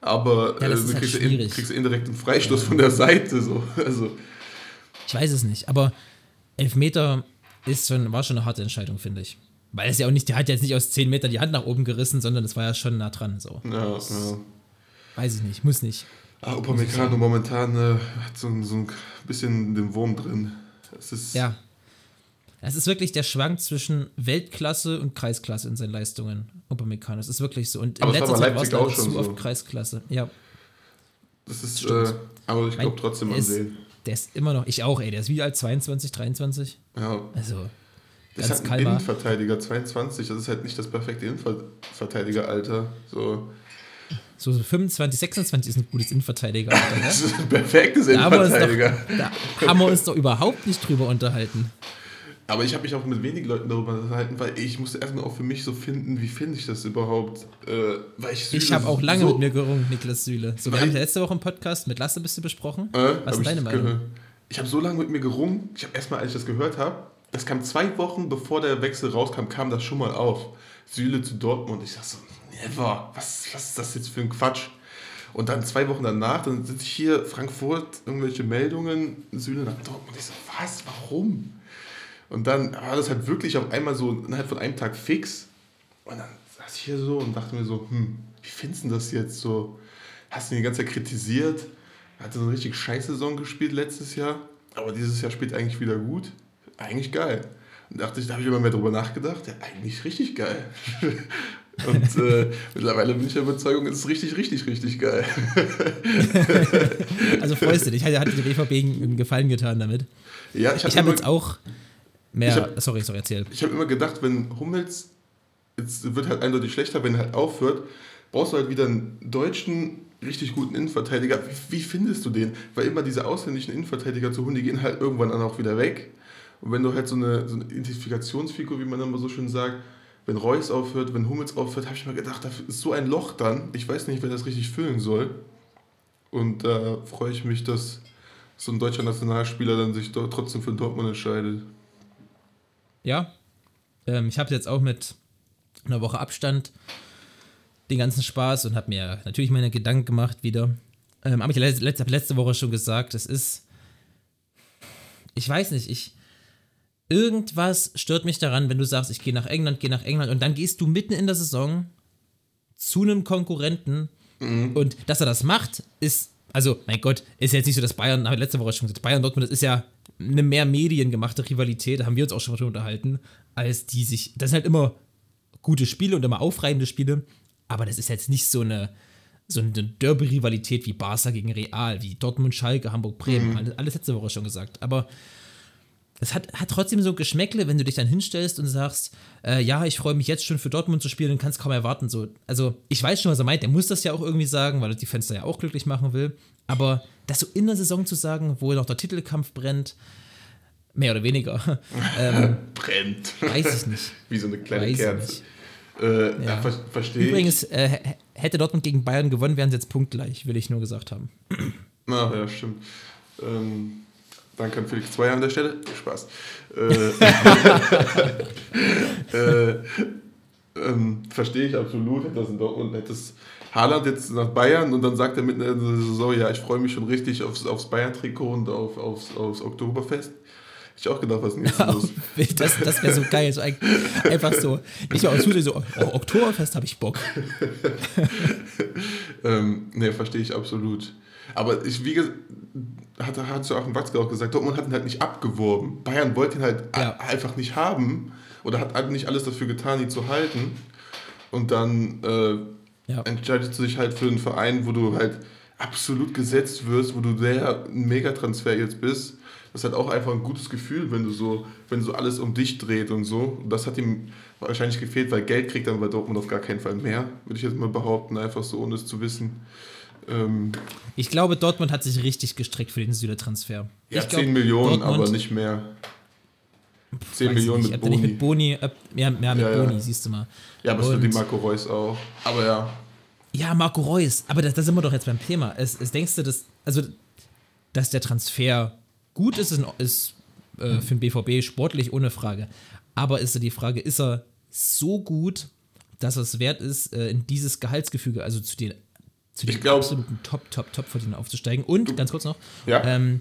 aber
Ja,
äh, du
halt
kriegst,
schwierig.
in, kriegst indirekt einen Freistoß von der Seite. So. Also,
Ich weiß es nicht, aber Elfmeter ist schon, war schon eine harte Entscheidung, finde ich. Weil es ja auch nicht, der hat ja jetzt nicht aus 10 Metern die Hand nach oben gerissen, sondern es war ja schon nah dran. So.
ja, ja.
Weiß ich nicht, muss nicht.
Ah, Upamecano momentan äh, hat so, so ein bisschen den Wurm drin. Es ist
Ja. Es ist wirklich der Schwank zwischen Weltklasse und Kreisklasse in seinen Leistungen. Upamecano, es ist wirklich so. Und in
Aber war
letzter Zeit war es
auch schon
zu
so.
oft Kreisklasse. Ja,
Das ist, äh, aber ich glaube trotzdem an den.
der ist immer noch, ich auch, ey, der ist wie alt, 22, 23?
Ja,
Also,
das ist halt ein. Innenverteidiger, 22, das ist halt nicht das perfekte Innenverteidiger-Alter. So.
So 25, 26 ist ein gutes Innenverteidiger. Alter,
Das
ne?
ist ein perfektes
Da haben, wir uns
Innenverteidiger.
doch, da haben wir uns doch überhaupt nicht drüber unterhalten.
Aber ich habe mich auch mit wenigen Leuten darüber unterhalten, weil ich musste erstmal auch für mich so finden, wie finde ich das überhaupt? Äh, weil ich
Ich habe auch lange
so,
mit mir gerungen, Niklas Süle. So, wir haben ja letzte Woche im Podcast mit Lasse ein bisschen besprochen.
Äh,
Was ist deine Meinung?
gehört. Ich habe so lange mit mir gerungen. Ich habe erstmal, als ich das gehört habe, das kam zwei Wochen bevor der Wechsel rauskam, kam das schon mal auf. Süle zu Dortmund. Ich dachte so, never. Was, was ist das jetzt für ein Quatsch? Und dann zwei Wochen danach, dann sitze ich hier, Frankfurt, irgendwelche Meldungen, Süle nach Dortmund. Ich so, was, warum? Und dann war das halt wirklich auf einmal so innerhalb von einem Tag fix. Und dann saß ich hier so und dachte mir so, hm, wie findest du das jetzt so? Hast du ihn die ganze Zeit kritisiert? Hatte so eine richtig scheiß Saison gespielt letztes Jahr, aber dieses Jahr spielt eigentlich wieder gut. Eigentlich geil. Und dachte ich, da habe ich immer mehr drüber nachgedacht, ja, eigentlich richtig geil. Und äh, mittlerweile bin ich der Überzeugung, es ist richtig, richtig, richtig geil.
Also freust du dich. Hat, hat dir der BVB einen Gefallen getan damit?
Ja, ich habe
Ich habe jetzt auch mehr.
Ich hab-
sorry, sorry, erzähl.
ich hab immer gedacht, wenn Hummels, jetzt wird halt eindeutig schlechter, wenn er halt aufhört, brauchst du halt wieder einen deutschen, richtig guten Innenverteidiger. Wie, wie findest du den? Weil immer diese ausländischen Innenverteidiger zu holen, die gehen halt irgendwann dann auch wieder weg. Und wenn du halt so eine, so eine Identifikationsfigur, wie man immer so schön sagt, wenn Reus aufhört, wenn Hummels aufhört, habe ich mir gedacht, da ist so ein Loch dann. Ich weiß nicht, wer das richtig füllen soll. Und da freue ich mich, dass so ein deutscher Nationalspieler dann sich dort trotzdem für Dortmund entscheidet.
Ja. Ähm, ich habe jetzt auch mit einer Woche Abstand den ganzen Spaß und habe mir natürlich meine Gedanken gemacht wieder. Ähm, aber ich habe letzte, letzte Woche schon gesagt, es ist. Ich weiß nicht, ich. Irgendwas stört mich daran, wenn du sagst, ich gehe nach England, gehe nach England und dann gehst du mitten in der Saison zu einem Konkurrenten und dass er das macht, ist, also, mein Gott, ist jetzt nicht so, dass Bayern, habe ich letzte Woche schon gesagt, Bayern Dortmund, das ist ja eine mehr mediengemachte Rivalität, da haben wir uns auch schon mal unterhalten, als die sich, das sind halt immer gute Spiele und immer aufreibende Spiele, aber das ist jetzt nicht so eine, so eine Derby-Rivalität wie Barca gegen Real, wie Dortmund, Schalke, Hamburg, Bremen, alles, alles letzte Woche schon gesagt, aber es hat, hat trotzdem so Geschmäckle, wenn du dich dann hinstellst und sagst, äh, ja, ich freue mich jetzt schon für Dortmund zu spielen und kann es kaum erwarten. So. Also, ich weiß schon, was er meint. Er muss das ja auch irgendwie sagen, weil er die da ja auch glücklich machen will. Aber das so in der Saison zu sagen, wo noch der Titelkampf brennt, mehr oder weniger, ähm,
Brennt.
weiß ich nicht.
Wie so eine kleine
Weiß
Kerze. Äh, ja. Ver verstehe ich.
Übrigens, äh, hätte Dortmund gegen Bayern gewonnen, wären sie jetzt punktgleich, will ich nur gesagt haben.
Ach ja, stimmt. Ähm, danke an Felix Zweier an der Stelle. Spaß. Äh, äh, ähm, verstehe ich absolut. Hätte das in Dortmund, hätte es Haaland jetzt nach Bayern und dann sagt er mitten in der Saison, ja, ich freue mich schon richtig aufs, aufs Bayern-Trikot und auf, aufs, aufs Oktoberfest. Hätte ich auch gedacht, was ist jetzt los?
Das, das wäre so geil. So ein, einfach so, nicht mal aus Zufall so, oh, Oktoberfest habe ich Bock.
Ähm, ne, verstehe ich absolut. Aber ich, wie gesagt, hat, hat Joachim Watzke auch gesagt, Dortmund hat ihn halt nicht abgeworben. Bayern wollte ihn halt
Ja.
einfach nicht haben oder hat halt nicht alles dafür getan, ihn zu halten. Und dann äh,
Ja.
entscheidest du dich halt für einen Verein, wo du halt absolut gesetzt wirst, wo du der Megatransfer jetzt bist. Das halt auch einfach ein gutes Gefühl, wenn du so, wenn so alles um dich dreht und so. Und das hat ihm wahrscheinlich gefehlt, weil Geld kriegt dann bei Dortmund auf gar keinen Fall mehr, würde ich jetzt mal behaupten, einfach so ohne es zu wissen. Ähm,
Ich glaube, Dortmund hat sich richtig gestreckt für den Süle-Transfer.
ja,
ich glaub,
10 Millionen,
Dortmund-
aber nicht mehr. 10
weiß
Millionen
ich
mit
nicht, nicht
Boni.
mit Boni. Äh, ja, ja, mit
Ja, ja.
Boni, siehst du mal.
Ja, aber es für die Marco Reus auch. Aber ja,
Ja, Marco Reus, aber da, sind wir doch jetzt beim Thema. Es, es denkst du, dass, also, dass der Transfer gut ist, ist, äh, für den BVB sportlich ohne Frage. Aber ist die Frage, ist er so gut, dass es wert ist, äh, in dieses Gehaltsgefüge, also zu den, zu den
Ich glaub-
absoluten Top, Top, Top verdienern aufzusteigen? Und, ganz kurz noch,
ja.
ähm,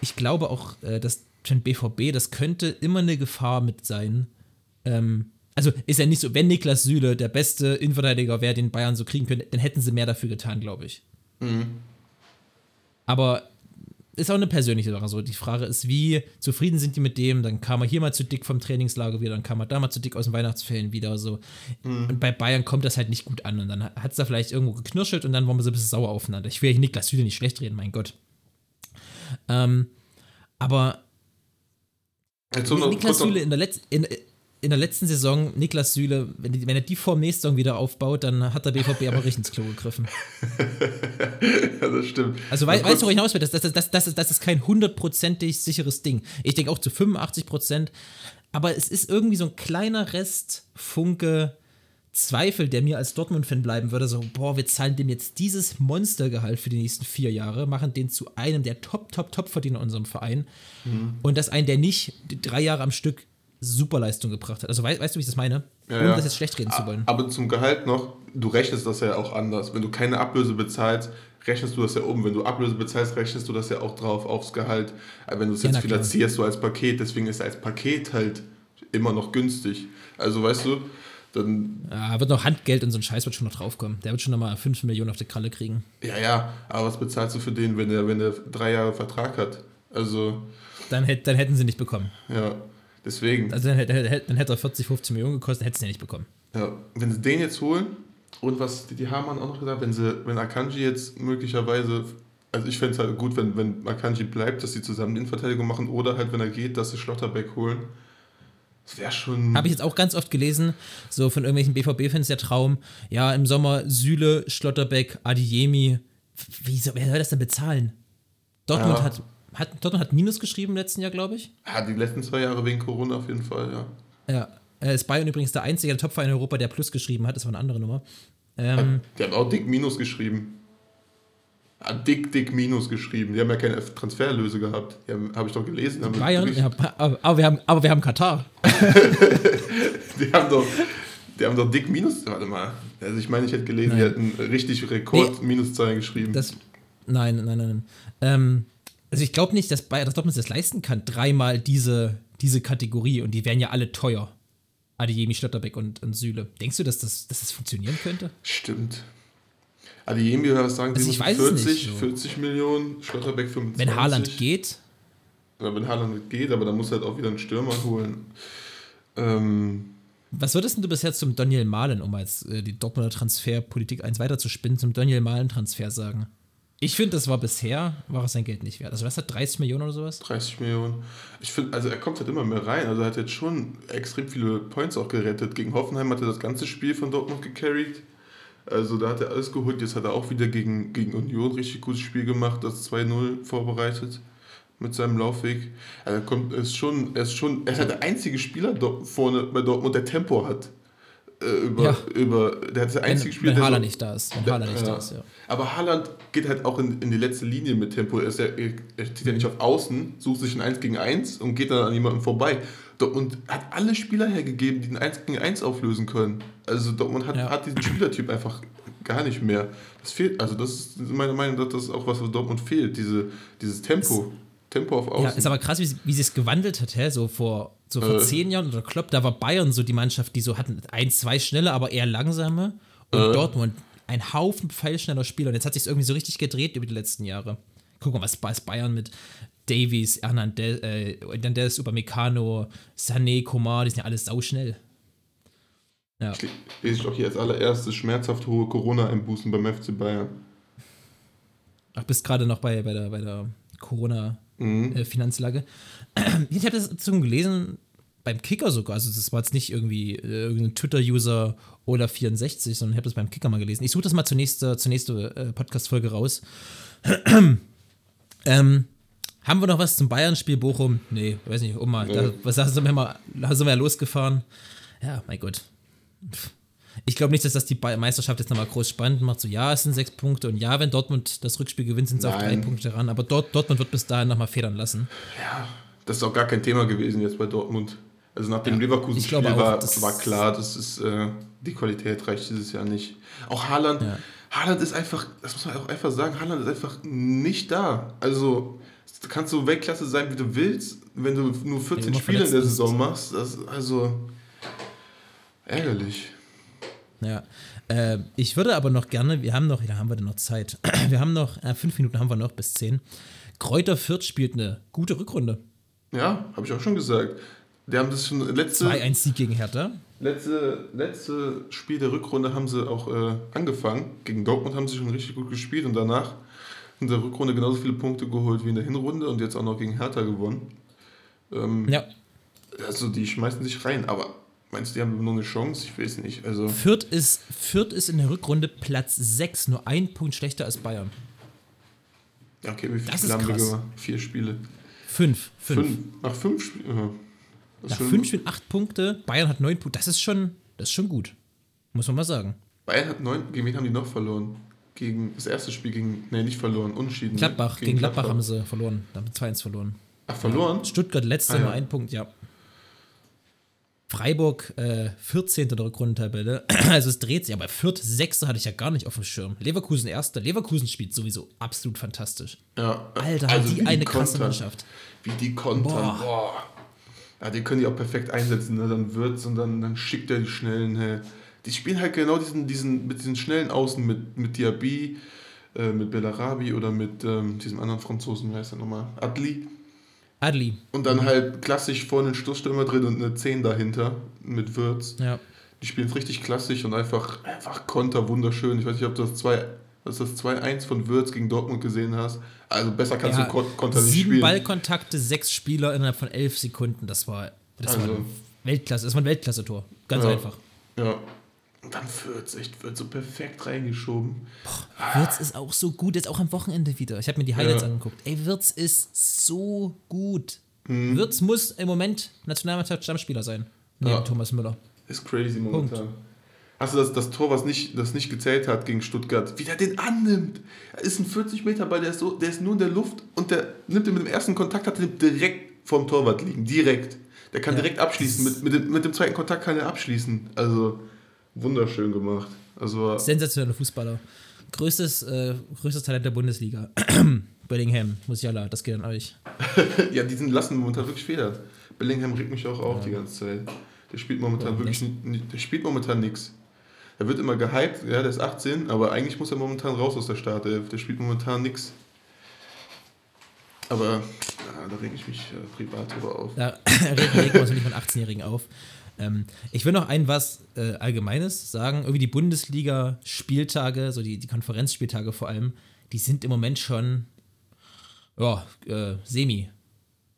ich glaube auch, äh, dass den BVB, das könnte immer eine Gefahr mit sein. Ähm, also ist ja nicht so, wenn Niklas Süle der beste Innenverteidiger wäre, den Bayern so kriegen könnte, dann hätten sie mehr dafür getan, glaube ich. Aber ist auch eine persönliche Sache. So, die Frage ist, wie zufrieden sind die mit dem? Dann kam er hier mal zu dick vom Trainingslager wieder, dann kam er da mal zu dick aus den Weihnachtsferien wieder. So. Mhm. Und bei Bayern kommt das halt nicht gut an. Und dann hat es da vielleicht irgendwo geknirschelt und dann waren wir so ein bisschen sauer aufeinander. Ich will hier Niklas Süle nicht schlecht reden, mein Gott. Ähm, aber Niklas Süle in der, Letz-, in, der letzten Saison, Niklas Süle, wenn, die, wenn, er die Form nächste Saison wieder aufbaut, dann hat der BVB aber richtig ins Klo gegriffen.
ja, das stimmt.
Also wei weißt du, wo ich hinaus will? Das, das, das, das, ist, das ist kein hundertprozentig sicheres Ding. Ich denke auch zu 85 Prozent. Aber es ist irgendwie so ein kleiner Rest Funke Zweifel, der mir als Dortmund-Fan bleiben würde. So, boah, wir zahlen dem jetzt dieses Monstergehalt für die nächsten vier Jahre, machen den zu einem der Top, Top, Top-Verdiener in unserem Verein. Mhm. Und das einen, der nicht drei Jahre am Stück Superleistung gebracht hat. Also weißt, weißt du, wie ich das meine?
Ja, Ohne ja. das jetzt schlecht reden zu wollen. Aber zum Gehalt noch, du rechnest das ja auch anders. Wenn du keine Ablöse bezahlst, rechnest du das ja um. Wenn du Ablöse bezahlst, rechnest du das ja auch drauf aufs Gehalt. Aber wenn du es jetzt ja, finanzierst, so als Paket, deswegen ist als Paket halt immer noch günstig. Also weißt du, dann.
Ja, wird noch Handgeld und so ein Scheiß wird schon noch draufkommen. Der wird schon nochmal 5 Millionen auf die Kralle kriegen.
Ja, ja, aber was bezahlst du für den, wenn der, wenn der drei Jahre Vertrag hat? Also.
Dann, hätt, dann hätten sie nicht bekommen.
Ja. Deswegen.
Also dann hätte, dann hätte er 40, 15 Millionen gekostet, hätten sie nicht bekommen.
Ja, wenn sie den jetzt holen und was die, Hamann auch noch gesagt, wenn sie, wenn Akanji jetzt möglicherweise, also ich fände es halt gut, wenn, wenn Akanji bleibt, dass sie zusammen die Innenverteidigung machen oder halt, wenn er geht, dass sie Schlotterbeck holen. Das wäre schon.
Habe ich jetzt auch ganz oft gelesen, so von irgendwelchen BVB-Fans der Traum, ja, im Sommer Süle, Schlotterbeck, Adiemi. Wie, wer soll das denn bezahlen? Dortmund ja. hat hat, Dortmund hat Minus geschrieben im letzten Jahr, glaube ich.
Ja, die letzten zwei Jahre wegen Corona auf jeden Fall, ja.
Ja, äh, ist Bayern übrigens der einzige Topverein in Europa, der Plus geschrieben hat. Das war eine andere Nummer. Ähm,
die haben auch dick Minus geschrieben. Ja, dick, dick Minus geschrieben. Die haben ja keine Transferlöse gehabt. Habe hab ich doch gelesen.
Bayern, ja, aber, wir haben, aber wir haben Katar.
die haben doch. Die haben doch dick Minus. Warte mal. Also ich meine, ich hätte gelesen, nein. die hätten richtig Rekord-Minuszahlen geschrieben.
Das, nein, nein, nein. nein. Ähm, also ich glaube nicht, dass Bayern das Dortmund das leisten kann, dreimal diese, diese Kategorie und die wären ja alle teuer. Adeyemi, Schlotterbeck und, und Süle. Denkst du, dass das, dass das funktionieren könnte?
Stimmt. Adeyemi, was sagen
also weiß
40,
nicht, so.
40 Millionen, Schlotterbeck 25.
Wenn Haaland geht?
Ja, wenn Haaland geht, aber dann muss halt auch wieder einen Stürmer holen. Ähm,
was würdest du bisher zum Daniel Mahlen, um als äh, die Dortmunder Transferpolitik eins weiterzuspinnen, zum Daniel Mahlen-Transfer sagen? Ich finde, das war bisher, war es sein Geld nicht wert. Also was hat 30 Millionen oder sowas?
30 Millionen. Ich finde, also er kommt halt immer mehr rein. Also er hat jetzt schon extrem viele Points auch gerettet. Gegen Hoffenheim hat er das ganze Spiel von Dortmund gecarried. Also da hat er alles geholt. Jetzt hat er auch wieder gegen, gegen Union richtig gutes Spiel gemacht, das 2-0 vorbereitet mit seinem Laufweg. Also er kommt, ist schon, er ist schon, er ist halt der einzige Spieler vorne bei Dortmund, der Tempo hat. Äh, über, ja. über, der hat das einzige Spiel.
Wenn Haaland so, nicht da ist. Wenn Haaland nicht da ist, ja.
Aber Haaland geht halt auch in, in die letzte Linie mit Tempo. Er, ist ja, er steht ja nicht auf Außen, sucht sich ein 1 gegen 1 und geht dann an jemandem vorbei. Dortmund hat alle Spieler hergegeben, die ein 1 gegen 1 auflösen können. Also Dortmund hat, ja. hat diesen Spielertyp einfach gar nicht mehr. Das fehlt, also das ist meine Meinung, dass das auch was, was Dortmund fehlt, diese, dieses Tempo. Es Tempo auf Außen. Ja,
ist aber krass, wie, wie sie es gewandelt hat, hä? So vor, so vor äh. zehn Jahren oder Klopp, da war Bayern so die Mannschaft, die so hatten ein, zwei schnelle, aber eher langsame. Und äh. Dortmund ein Haufen pfeilschneller Spieler. Und jetzt hat sich irgendwie so richtig gedreht über die letzten Jahre. Guck mal, was Bayern mit Davies, Hernandez, äh, Hernandez Upamecano, Sané, Komar, die sind ja alles sauschnell.
Ja. Ich lese doch hier als allererstes schmerzhaft hohe Corona-Einbußen beim FC Bayern.
Ach, bist gerade noch bei, bei der, bei der Corona- mhm. äh, Finanzlage. Ich habe das dazu gelesen, beim Kicker sogar, also das war jetzt nicht irgendwie äh, irgendein Twitter-User oder 64, sondern ich habe das beim Kicker mal gelesen. Ich suche das mal zur nächsten zur nächste, äh, Podcast-Folge raus. ähm, haben wir noch was zum Bayern-Spiel Bochum? Nee, weiß nicht, Oma, nee. da, was sind wir mal, da sind wir ja losgefahren. Ja, mein Gott. Pff. Ich glaube nicht, dass das die Meisterschaft jetzt nochmal groß spannend macht. So, ja, es sind sechs Punkte und ja, wenn Dortmund das Rückspiel gewinnt, sind es auf drei Punkte ran. Aber dort, Dortmund wird bis dahin nochmal federn lassen.
Ja, das ist auch gar kein Thema gewesen jetzt bei Dortmund. Also nach dem ja, Leverkusen-Spiel war, war klar, das ist, äh, die Qualität reicht dieses Jahr nicht. Auch Haaland, ja. Haaland ist einfach, das muss man auch einfach sagen, Haaland ist einfach nicht da. Also kannst du Weltklasse sein, wie du willst, wenn du nur 14 ja, Spiele in der Saison machst. Das, also ärgerlich.
Ja. Äh, ich würde aber noch gerne, wir haben noch, da haben wir denn noch Zeit? Wir haben noch, äh, fünf Minuten haben wir noch bis zehn. Kräuter Fürth spielt eine gute Rückrunde.
Ja, habe ich auch schon gesagt. Die haben das schon letzte,
2-1 Sieg gegen Hertha.
letzte, letzte Spiel der Rückrunde haben sie auch äh, angefangen. Gegen Dortmund haben sie schon richtig gut gespielt und danach in der Rückrunde genauso viele Punkte geholt wie in der Hinrunde und jetzt auch noch gegen Hertha gewonnen. Ähm,
Ja.
Also die schmeißen sich rein, aber meinst du, die haben nur eine Chance? Ich weiß nicht. Also
Fürth ist, Fürth ist in der Rückrunde Platz 6, nur ein Punkt schlechter als Bayern.
ja, okay, wie viele
Das
Spiele haben wir gemacht? Vier Spiele.
Fünf.
Nach fünf Spielen. Ja.
Nach fünf Spielen acht Punkte, Bayern hat neun Punkte. Das ist schon, das ist schon gut. Muss man mal sagen.
Bayern hat neun. Gegen wen haben die noch verloren? Gegen das erste Spiel gegen. Nee, nicht verloren, unentschieden. ne?
Gladbach, gegen, Gladbach, haben sie verloren. Da haben sie 2-1 verloren.
Ach, verloren?
Stuttgart letzte
Ah, ja.
nur ein Punkt, ja. Freiburg äh, 14. der Rückrundentabelle. Also es dreht sich, aber Fürth 6. hatte ich ja gar nicht auf dem Schirm. Leverkusen 1. Leverkusen spielt sowieso absolut fantastisch.
Ja.
Alter, hat
Also
die
wie
eine krasse
kontern.
Mannschaft.
Wie die kontern.
Boah.
Boah. Ja, die können die auch perfekt einsetzen. Ne? Dann wird's und dann, dann schickt er die schnellen. Hey. Die spielen halt genau diesen, diesen, mit diesen schnellen Außen, mit, mit Diaby, äh, mit Bellarabi oder mit ähm, diesem anderen Franzosen, wie heißt der nochmal? Adli.
Adli.
Und dann halt klassisch vorne ein Stoßstürmer drin und eine 10 dahinter mit Würz.
Ja.
Die spielen es richtig klassisch und einfach, einfach Konter wunderschön. Ich weiß nicht, ob du das 2 dass das 2-1 von Würz gegen Dortmund gesehen hast. Also besser kannst
ja
du Kon Konter nicht
sieben
spielen.
Ballkontakte, sechs Spieler innerhalb von elf Sekunden. Das war, das war
Also-
ein Weltklasse. Das war ein Weltklasse-Tor. Ganz
Ja.
einfach.
Ja. Und dann Würz, echt, wird so perfekt reingeschoben.
Wirtz ist auch so gut, jetzt auch am Wochenende wieder. Ich habe mir die Highlights
Ja.
angeguckt. Ey, Wirtz ist so gut.
Mhm.
Wirtz muss im Moment Nationalmannschaft Stammspieler sein. Neben
Ja.
Thomas Müller.
Ist crazy momentan. Hast du das, das Tor, was nicht, das nicht gezählt hat gegen Stuttgart, wie der den annimmt? Er ist ein 40 Meter Ball, der ist, so, der ist nur in der Luft und der nimmt ihn mit dem ersten Kontakt, hat den direkt vorm Torwart liegen. Direkt. Der kann
Ja.
direkt abschließen. Mit, mit, dem, mit dem zweiten Kontakt kann er abschließen. Also wunderschön gemacht. Also
Sensationeller Fußballer. Größtes, äh, größtes Talent der Bundesliga. Bellingham, Musiala, das geht an euch.
ja, die sind lassen momentan wirklich Fehler. Bellingham regt mich auch auf die ganze Zeit. Der spielt momentan
Ja,
wirklich, der spielt momentan nichts. Er wird immer gehypt, ja, der ist 18, aber eigentlich muss er momentan raus aus der Startelf. Der spielt momentan nichts. Aber ja, da reg ich mich äh, privat drüber auf.
Da regen wir uns nicht von 18-Jährigen auf. Ähm, ich will noch ein was äh, Allgemeines sagen. Irgendwie die Bundesliga-Spieltage, so die, die Konferenzspieltage vor allem, die sind im Moment schon ja, äh, semi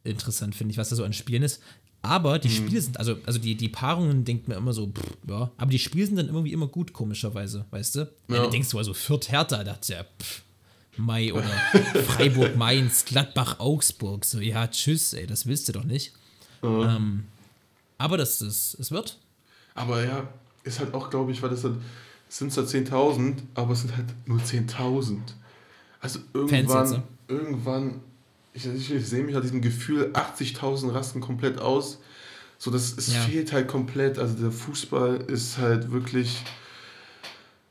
interessant, finde ich, was da so an Spielen ist. Aber die Spiele sind, also, also die, die Paarungen denkt mir immer so, pff, ja, aber die Spiele sind dann irgendwie immer gut, komischerweise, weißt du? Ja.
Ja.
du denkst du also Fürth Hertha, dachte ja, pff, Mai oder Freiburg Mainz, Gladbach Augsburg, so, ja, tschüss, ey, das willst du doch nicht. Ähm, aber das, das, es wird.
Aber ja, ist halt auch, glaube ich, weil das halt, es sind zwar 10.000, aber es sind halt nur 10.000. Also irgendwann, irgendwann, ich, ich, ich sehe mich an diesem Gefühl, 80.000 rasten komplett aus. So, das, es
Ja.
fehlt halt komplett. Also der Fußball ist halt wirklich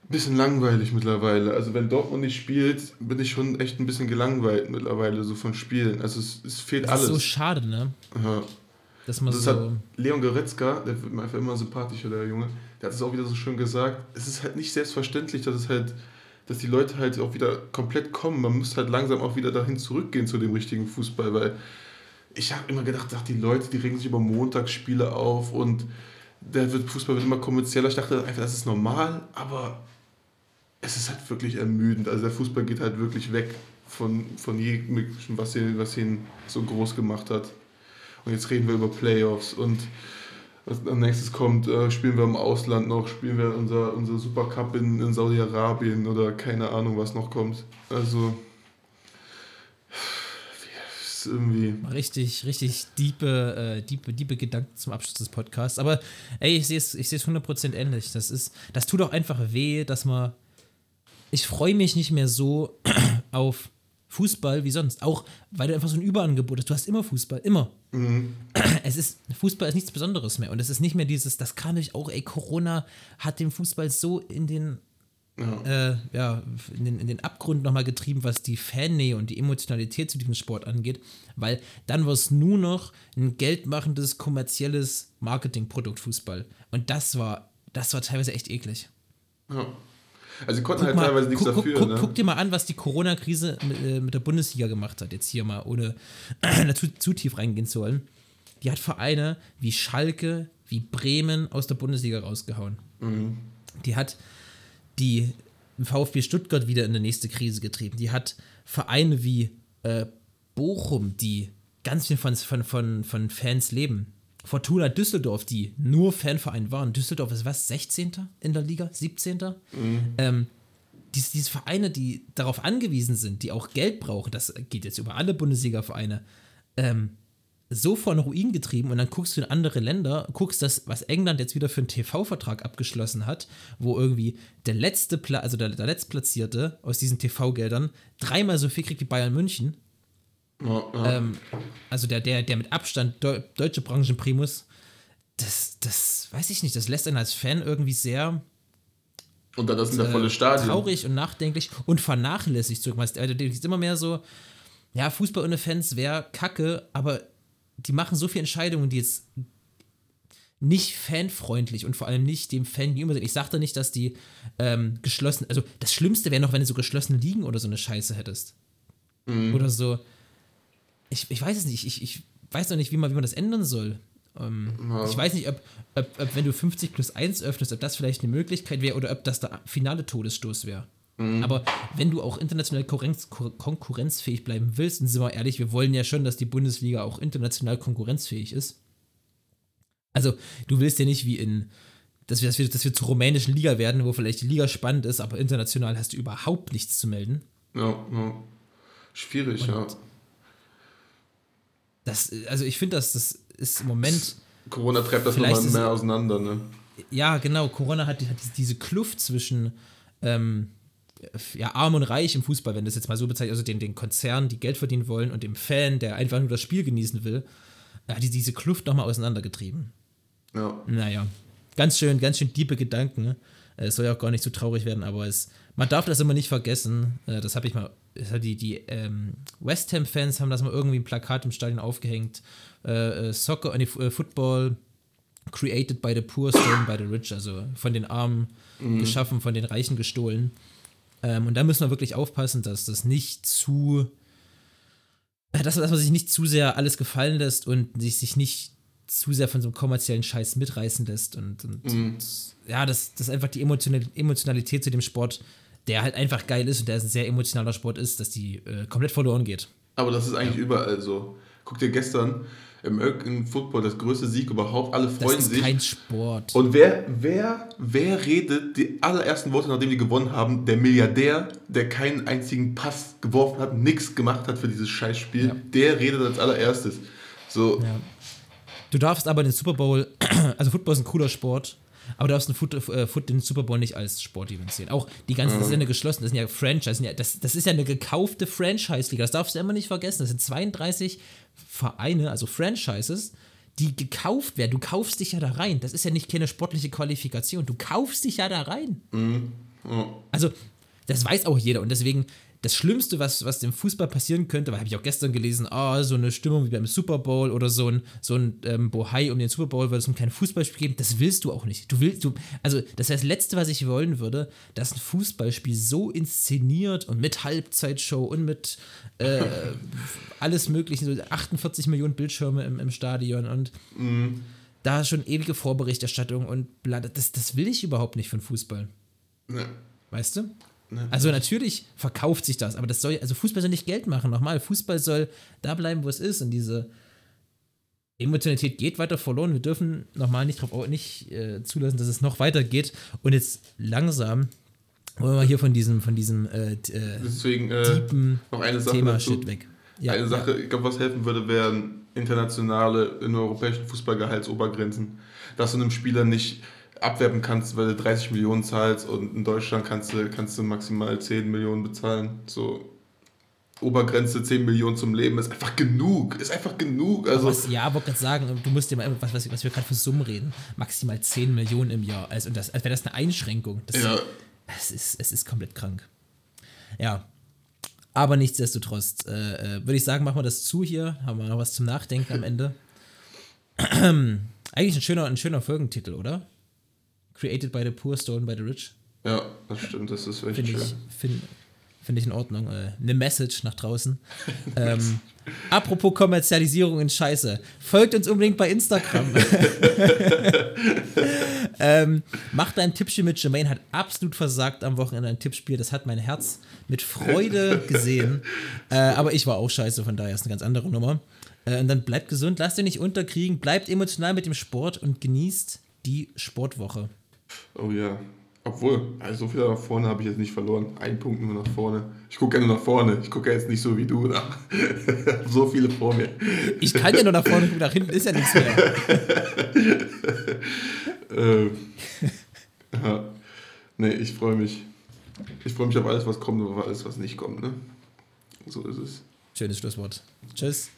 ein bisschen langweilig mittlerweile. Also wenn Dortmund nicht spielt, bin ich schon echt ein bisschen gelangweilt mittlerweile, so von Spielen. Also es, es fehlt
Das ist so
alles.
schade, ne?
Ja.
Dass man
Das
so.
hat Leon Goretzka, der wird mir einfach immer sympathischer, der Junge, der hat es auch wieder so schön gesagt. Es ist halt nicht selbstverständlich, dass es halt, dass die Leute halt auch wieder komplett kommen. Man muss halt langsam auch wieder dahin zurückgehen zu dem richtigen Fußball, weil ich habe immer gedacht, ach, die Leute, die regen sich über Montagsspiele auf und der wird, Fußball wird immer kommerzieller. Ich dachte einfach, das ist normal, aber es ist halt wirklich ermüdend. Also der Fußball geht halt wirklich weg von, von jedem, was ihn, was ihn so groß gemacht hat. Und jetzt reden wir über Playoffs und was als nächstes kommt, äh, spielen wir im Ausland noch, spielen wir unser, unser Supercup in, in Saudi-Arabien oder keine Ahnung, was noch kommt. Also, irgendwie.
Richtig, richtig diepe, äh, diepe, diepe Gedanken zum Abschluss des Podcasts. Aber ey, ich sehe es ich sehe es 100% ähnlich. Das ist, das tut auch einfach weh, dass man. Ich freue mich nicht mehr so auf Fußball wie sonst. Auch weil du einfach so ein Überangebot hast. Du hast immer Fußball, immer. Es ist, Fußball ist nichts Besonderes mehr. Und es ist nicht mehr dieses, das kann ich auch, ey, Corona hat den Fußball so in den äh, ja, in den, in den Abgrund nochmal getrieben, was die Fannähe und die Emotionalität zu diesem Sport angeht, weil dann war es nur noch ein geldmachendes, kommerzielles Marketingprodukt Fußball. Und das war, das war teilweise echt eklig.
Ja. Also sie konnten guck halt mal, teilweise nichts
guck,
dafür.
Guck,
ne?
guck, dir mal an, was die Corona-Krise mit, äh, mit, der Bundesliga gemacht hat. Jetzt hier mal, ohne zu, zu tief reingehen zu wollen. Die hat Vereine wie Schalke, wie Bremen aus der Bundesliga rausgehauen. Mhm. Die hat die VfB Stuttgart wieder in die nächste Krise getrieben. Die hat Vereine wie äh, Bochum, die ganz viel von, von, von, von Fans leben. Fortuna Düsseldorf, die nur Fanverein waren. Düsseldorf ist was, 16. in der Liga? 17. Mhm. Ähm, diese, diese Vereine, die darauf angewiesen sind, die auch Geld brauchen, das geht jetzt über alle Bundesliga-Vereine, ähm, so von Ruin getrieben und dann guckst du in andere Länder, guckst das, was England jetzt wieder für einen TV-Vertrag abgeschlossen hat, wo irgendwie der letzte, Pla also der, der letztplatzierte aus diesen TV-Geldern dreimal so viel kriegt wie Bayern München. Ja, ja. Ähm, also der, der, der mit Abstand Deu deutsche Branchenprimus, das, das weiß ich nicht, das lässt einen als Fan irgendwie sehr
und dann das sind äh, volle Stadion.
Traurig und nachdenklich und vernachlässigt zurück. Also, das ist immer mehr so, ja, Fußball ohne Fans wäre kacke, aber die machen so viele Entscheidungen, die jetzt nicht fanfreundlich und vor allem nicht dem Fan gegenüber sind. Ich sage da nicht, dass die ähm, geschlossen, also das Schlimmste wäre noch, wenn du so geschlossene Ligen oder so eine Scheiße hättest. Mhm. Oder so. Ich, ich weiß es nicht, ich, ich weiß noch nicht, wie man, wie man das ändern soll. Ähm, ja. Ich weiß nicht, ob, ob, ob, wenn du 50 plus 1 öffnest, ob das vielleicht eine Möglichkeit wäre oder ob das der finale Todesstoß wäre. Mhm. Aber wenn du auch international konkurrenz, konkurrenzfähig bleiben willst, und sind wir ehrlich, wir wollen ja schon, dass die Bundesliga auch international konkurrenzfähig ist. Also, du willst ja nicht wie in, dass wir, dass wir, dass wir zur rumänischen Liga werden, wo vielleicht die Liga spannend ist, aber international hast du überhaupt nichts zu melden.
Ja, ja. Schwierig, und ja.
Das, also ich finde, das, das ist im Moment.
Corona treibt das nochmal mehr auseinander, ne?
Ja, genau. Corona hat, hat diese Kluft zwischen ähm, ja, arm und reich im Fußball, wenn das jetzt mal so bezeichnet, also den, den Konzernen, die Geld verdienen wollen und dem Fan, der einfach nur das Spiel genießen will, hat diese Kluft nochmal auseinandergetrieben. Ja. Naja, ganz schön, ganz schön tiefe Gedanken. Ne? Es soll ja auch gar nicht so traurig werden, aber es, man darf das immer nicht vergessen. Äh, das habe ich mal, die, die ähm, West Ham-Fans haben das mal irgendwie ein Plakat im Stadion aufgehängt. Äh, äh Soccer, äh, Football created by the poor, stolen by the rich, also von den Armen mhm. geschaffen, von den Reichen gestohlen. Ähm, und da müssen wir wirklich aufpassen, dass das nicht zu, dass, dass man sich nicht zu sehr alles gefallen lässt und sich, sich nicht zu sehr von so einem kommerziellen Scheiß mitreißen lässt. Und, und, mhm. und ja, dass das einfach die Emotionalität zu dem Sport, der halt einfach geil ist und der ein sehr emotionaler Sport ist, dass die äh, komplett verloren geht.
Aber das ist eigentlich ja. überall so. Guck dir gestern im American Football das größte Sieg überhaupt. Alle freuen sich. Das ist sich.
kein Sport.
Und wer, wer, wer redet die allerersten Worte, nachdem die gewonnen haben? Der Milliardär, der keinen einzigen Pass geworfen hat, nichts gemacht hat für dieses Scheißspiel, ja. der redet als allererstes. So. Ja.
Du darfst aber den Super Bowl, also Football ist ein cooler Sport, aber du darfst den, Foot, äh, Foot, den Super Bowl nicht als Sportevent sehen. Auch die ganzen, mhm. das ist ja eine geschlossene, das sind ja Franchise, das, das ist ja eine gekaufte Franchise-Liga, das darfst du immer nicht vergessen. Das sind 32 Vereine, also Franchises, die gekauft werden. Du kaufst dich ja da rein. Das ist ja nicht keine sportliche Qualifikation. Du kaufst dich ja da rein. Mhm. Oh. Also, das weiß auch jeder. Und deswegen, das Schlimmste, was, was dem Fußball passieren könnte, weil habe ich auch gestern gelesen, oh, so eine Stimmung wie beim Super Bowl oder so ein, so ein ähm, Bohai um den Super Bowl, weil es um kein Fußballspiel geben, das willst du auch nicht. Du willst, du, also das wäre das Letzte, was ich wollen würde, dass ein Fußballspiel so inszeniert und mit Halbzeitshow und mit äh, alles mögliche, so 48 Millionen Bildschirme im, im Stadion und mhm. da schon ewige Vorberichterstattung und bla, das, das will ich überhaupt nicht von Fußball. Ja. Weißt du? Ne? Also natürlich verkauft sich das, aber das soll, also Fußball soll nicht Geld machen. Nochmal, Fußball soll da bleiben, wo es ist. Und diese Emotionalität geht weiter verloren. Wir dürfen nochmal nicht, drauf, nicht äh, zulassen, dass es noch weiter geht. Und jetzt langsam wollen wir hier von diesem, von diesem äh, äh
Deswegen, äh, noch eine Sache
Thema dazu. Shit weg.
Ja, eine Sache, ja. ich glaube, was helfen würde, wären internationale, in europäischen Fußballgehaltsobergrenzen. Dass du einem Spieler nicht abwerben kannst, weil du 30 Millionen zahlst und in Deutschland kannst du, kannst du maximal 10 Millionen bezahlen. So Obergrenze 10 Millionen zum Leben ist einfach genug. Ist einfach genug. Also
was, ja, wollte gerade sagen, du musst dir mal, was, was, was wir gerade für Summen reden, maximal 10 Millionen im Jahr. Also, das, als wäre das eine Einschränkung. Das, ja. Es ist, es ist komplett krank. Ja. Aber nichtsdestotrotz, äh, äh, würde ich sagen, machen wir das zu hier. Haben wir noch was zum Nachdenken am Ende. Eigentlich ein schöner, ein schöner Folgentitel, oder? Created by the poor, stolen by the rich.
Ja, das stimmt, das ist echt
Finde
schön.
ich, find, find ich in Ordnung. Äh, Eine Message nach draußen. ähm, apropos Kommerzialisierung in Scheiße. Folgt uns unbedingt bei Instagram. ähm, macht ein Tippspiel mit Jermaine, hat absolut versagt am Wochenende ein Tippspiel. Das hat mein Herz mit Freude gesehen. Äh, aber ich war auch scheiße, von daher ist eine ganz andere Nummer. Äh, und dann bleibt gesund, lasst euch nicht unterkriegen, bleibt emotional mit dem Sport und genießt die Sportwoche.
Oh ja. Obwohl, also so viel nach vorne habe ich jetzt nicht verloren. Ein Punkt nur nach vorne. Ich gucke ja nur nach vorne. Ich gucke ja jetzt nicht so wie du. Hab so viele vor mir.
Ich kann ja nur nach vorne gucken, nach hinten ist ja nichts mehr.
Ähm, ja. Nee, ich freue mich. Ich freue mich auf alles, was kommt und auf alles, was nicht kommt. Ne? So ist es.
Schönes Schlusswort. Tschüss.